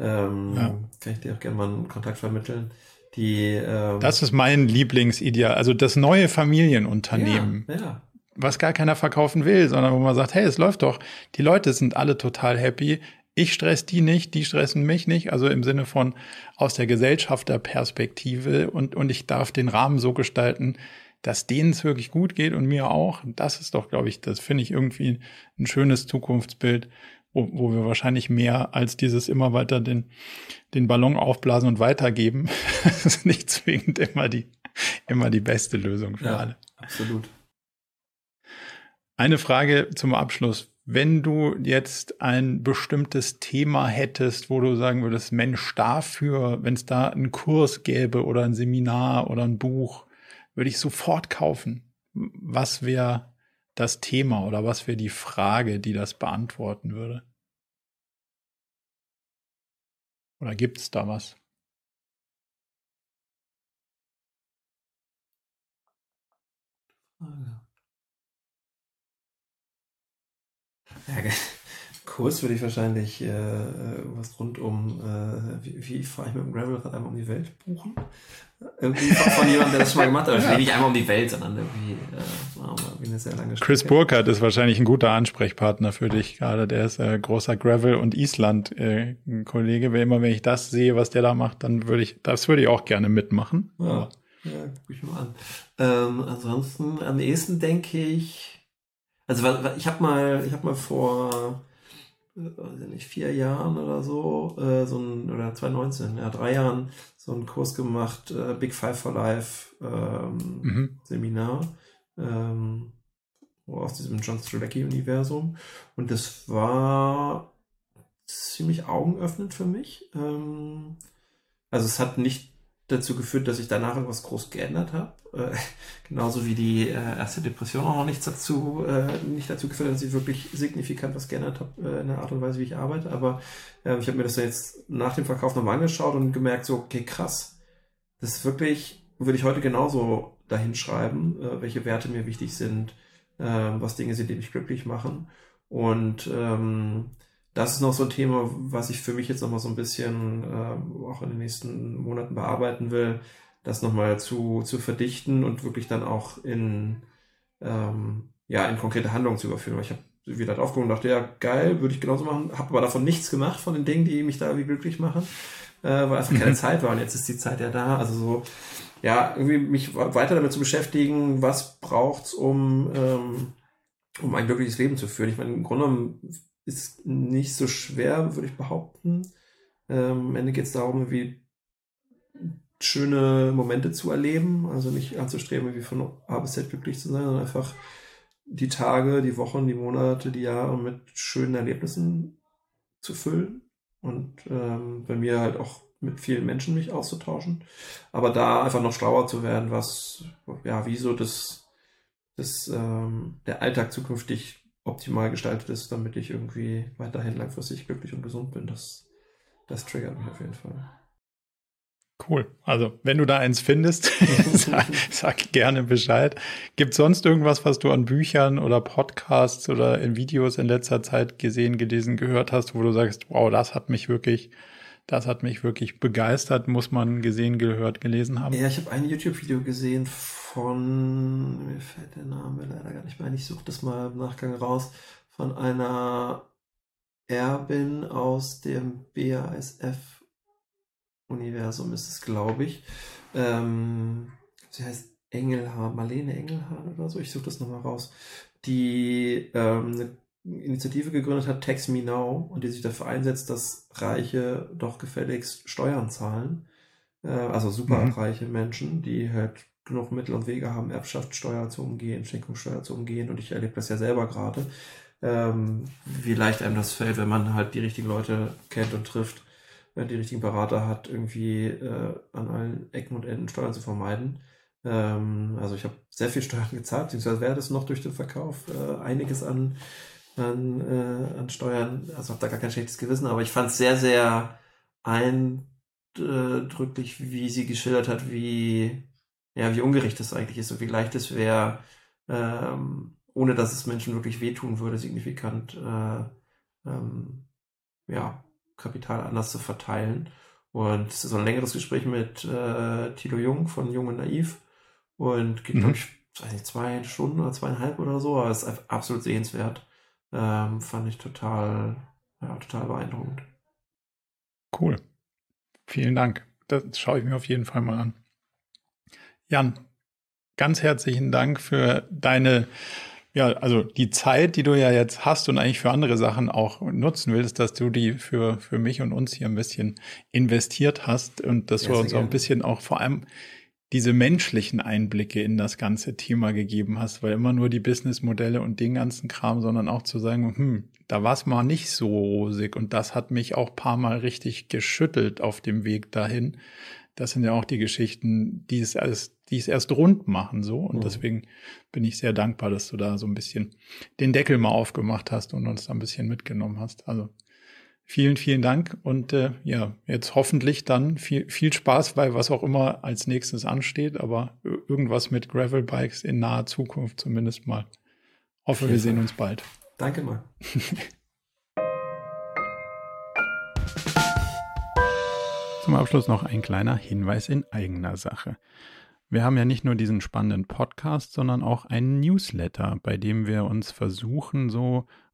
Ähm, ja. Kann ich dir auch gerne mal einen Kontakt vermitteln. Die, ähm, das ist mein Lieblingsideal. Also das neue Familienunternehmen. Ja, ja. Was gar keiner verkaufen will, sondern wo man sagt, hey, es läuft doch. Die Leute sind alle total happy. Ich stress die nicht, die stressen mich nicht. Also im Sinne von aus der Gesellschafterperspektive und, und ich darf den Rahmen so gestalten, dass denen es wirklich gut geht und mir auch. Das ist doch, glaube ich, das finde ich irgendwie ein schönes Zukunftsbild, wo, wo wir wahrscheinlich mehr als dieses immer weiter den, den Ballon aufblasen und weitergeben. das ist nicht zwingend immer die, immer die beste Lösung für ja, alle. Absolut. Eine Frage zum Abschluss. Wenn du jetzt ein bestimmtes Thema hättest, wo du sagen würdest, Mensch, dafür, wenn es da einen Kurs gäbe oder ein Seminar oder ein Buch, würde ich sofort kaufen. Was wäre das Thema oder was wäre die Frage, die das beantworten würde? Oder gibt es da was? Ja, Kurs würde ich wahrscheinlich äh, was rund um, äh, wie, wie fahre ich mit dem Gravelrad einmal um die Welt buchen? Irgendwie von jemandem, der das schon mal gemacht hat. Also nicht einmal um die Welt, sondern irgendwie, äh, eine sehr lange Strecke. Chris Burkhardt ist wahrscheinlich ein guter Ansprechpartner für dich gerade. Der ist äh, großer Gravel- und Island-Kollege. Äh, immer wenn ich das sehe, was der da macht, dann würde ich, das würde ich auch gerne mitmachen. Ja, ja guck ich mal an. Ähm, ansonsten, am ehesten denke ich, also ich habe mal, ich habe mal vor weiß nicht, vier Jahren oder so, äh, so ein, oder 2019, ja, drei Jahren, so einen Kurs gemacht, äh, Big Five for Life ähm, mhm. Seminar ähm, aus diesem John Strzelecki-Universum. Und das war ziemlich augenöffnend für mich. Ähm, also es hat nicht dazu geführt, dass ich danach irgendwas groß geändert habe. Äh, genauso wie die äh, erste Depression auch noch nichts dazu, äh, nicht dazu geführt hat, dass ich wirklich signifikant was geändert habe äh, in der Art und Weise, wie ich arbeite. Aber äh, ich habe mir das jetzt nach dem Verkauf nochmal angeschaut und gemerkt, so, okay, krass. Das ist wirklich, würde ich heute genauso dahin schreiben, äh, welche Werte mir wichtig sind, äh, was Dinge sind, die mich glücklich machen. Und ähm, das ist noch so ein Thema, was ich für mich jetzt nochmal so ein bisschen äh, auch in den nächsten Monaten bearbeiten will, das nochmal zu, zu verdichten und wirklich dann auch in, ähm, ja, in konkrete Handlungen zu überführen. Weil ich habe wieder drauf geguckt und dachte, ja, geil, würde ich genauso machen, habe aber davon nichts gemacht von den Dingen, die mich da irgendwie glücklich machen, äh, weil einfach keine. Zeit war und jetzt ist die Zeit ja da. Also so, ja, irgendwie mich weiter damit zu beschäftigen, was braucht's, um, ähm, um ein glückliches Leben zu führen. Ich meine, im Grunde genommen ist nicht so schwer, würde ich behaupten. Ähm, am Ende geht es darum, wie schöne Momente zu erleben, also nicht anzustreben, wie von A bis Z glücklich zu sein, sondern einfach die Tage, die Wochen, die Monate, die Jahre mit schönen Erlebnissen zu füllen und ähm, bei mir halt auch mit vielen Menschen mich auszutauschen, aber da einfach noch schlauer zu werden, was ja wieso das, das ähm, der Alltag zukünftig optimal gestaltet ist, damit ich irgendwie weiterhin langfristig glücklich und gesund bin. Das, das triggert mich auf jeden Fall. Cool. Also, wenn du da eins findest, sag, sag, gerne Bescheid. Gibt sonst irgendwas, was du an Büchern oder Podcasts oder in Videos in letzter Zeit gesehen, gelesen, gehört hast, wo du sagst, wow, das hat mich wirklich, das hat mich wirklich begeistert, muss man gesehen, gehört, gelesen haben? Ja, ich habe ein YouTube-Video gesehen von, mir fällt der Name leider gar nicht mehr ein, ich suche das mal im Nachgang raus, von einer Erbin aus dem BASF Universum ist es, glaube ich. Ähm, sie heißt Engelhahn, Marlene Engelhahn oder so, ich suche das nochmal raus, die ähm, Initiative gegründet hat, Tax Me Now, und die sich dafür einsetzt, dass Reiche doch gefälligst Steuern zahlen. Äh, also superreiche mhm. Menschen, die halt genug Mittel und Wege haben, Erbschaftssteuer zu umgehen, Schenkungssteuer zu umgehen. Und ich erlebe das ja selber gerade, ähm, wie leicht einem das fällt, wenn man halt die richtigen Leute kennt und trifft, äh, die richtigen Berater hat, irgendwie äh, an allen Ecken und Enden Steuern zu vermeiden. Ähm, also ich habe sehr viel Steuern gezahlt, beziehungsweise werde es noch durch den Verkauf äh, einiges an, an, äh, an Steuern, also habe da gar kein schlechtes Gewissen, aber ich fand es sehr, sehr eindrücklich, wie sie geschildert hat, wie ja, wie ungerecht das eigentlich ist und wie leicht es wäre, ähm, ohne dass es Menschen wirklich wehtun würde, signifikant äh, ähm, ja, Kapital anders zu verteilen. Und es ist so ein längeres Gespräch mit äh, Tilo Jung von Jung und Naiv und geht, mhm. glaube ich, weiß nicht, zwei Stunden oder zweieinhalb oder so, aber es ist absolut sehenswert. Ähm, fand ich total, ja, total beeindruckend. Cool. Vielen Dank. Das schaue ich mir auf jeden Fall mal an. Jan, ganz herzlichen Dank für deine, ja, also die Zeit, die du ja jetzt hast und eigentlich für andere Sachen auch nutzen willst, dass du die für, für mich und uns hier ein bisschen investiert hast und dass ja, du uns auch ein bisschen auch vor allem diese menschlichen Einblicke in das ganze Thema gegeben hast, weil immer nur die Businessmodelle und den ganzen Kram, sondern auch zu sagen, hm, da war es mal nicht so rosig und das hat mich auch paar Mal richtig geschüttelt auf dem Weg dahin. Das sind ja auch die Geschichten, die es erst, die es erst rund machen, so. Und mhm. deswegen bin ich sehr dankbar, dass du da so ein bisschen den Deckel mal aufgemacht hast und uns da ein bisschen mitgenommen hast. Also Vielen, vielen Dank und äh, ja, jetzt hoffentlich dann viel, viel Spaß bei was auch immer als nächstes ansteht, aber irgendwas mit Gravelbikes in naher Zukunft zumindest mal. Hoffe, wir sehen uns bald. Danke mal. Zum Abschluss noch ein kleiner Hinweis in eigener Sache. Wir haben ja nicht nur diesen spannenden Podcast, sondern auch einen Newsletter, bei dem wir uns versuchen, so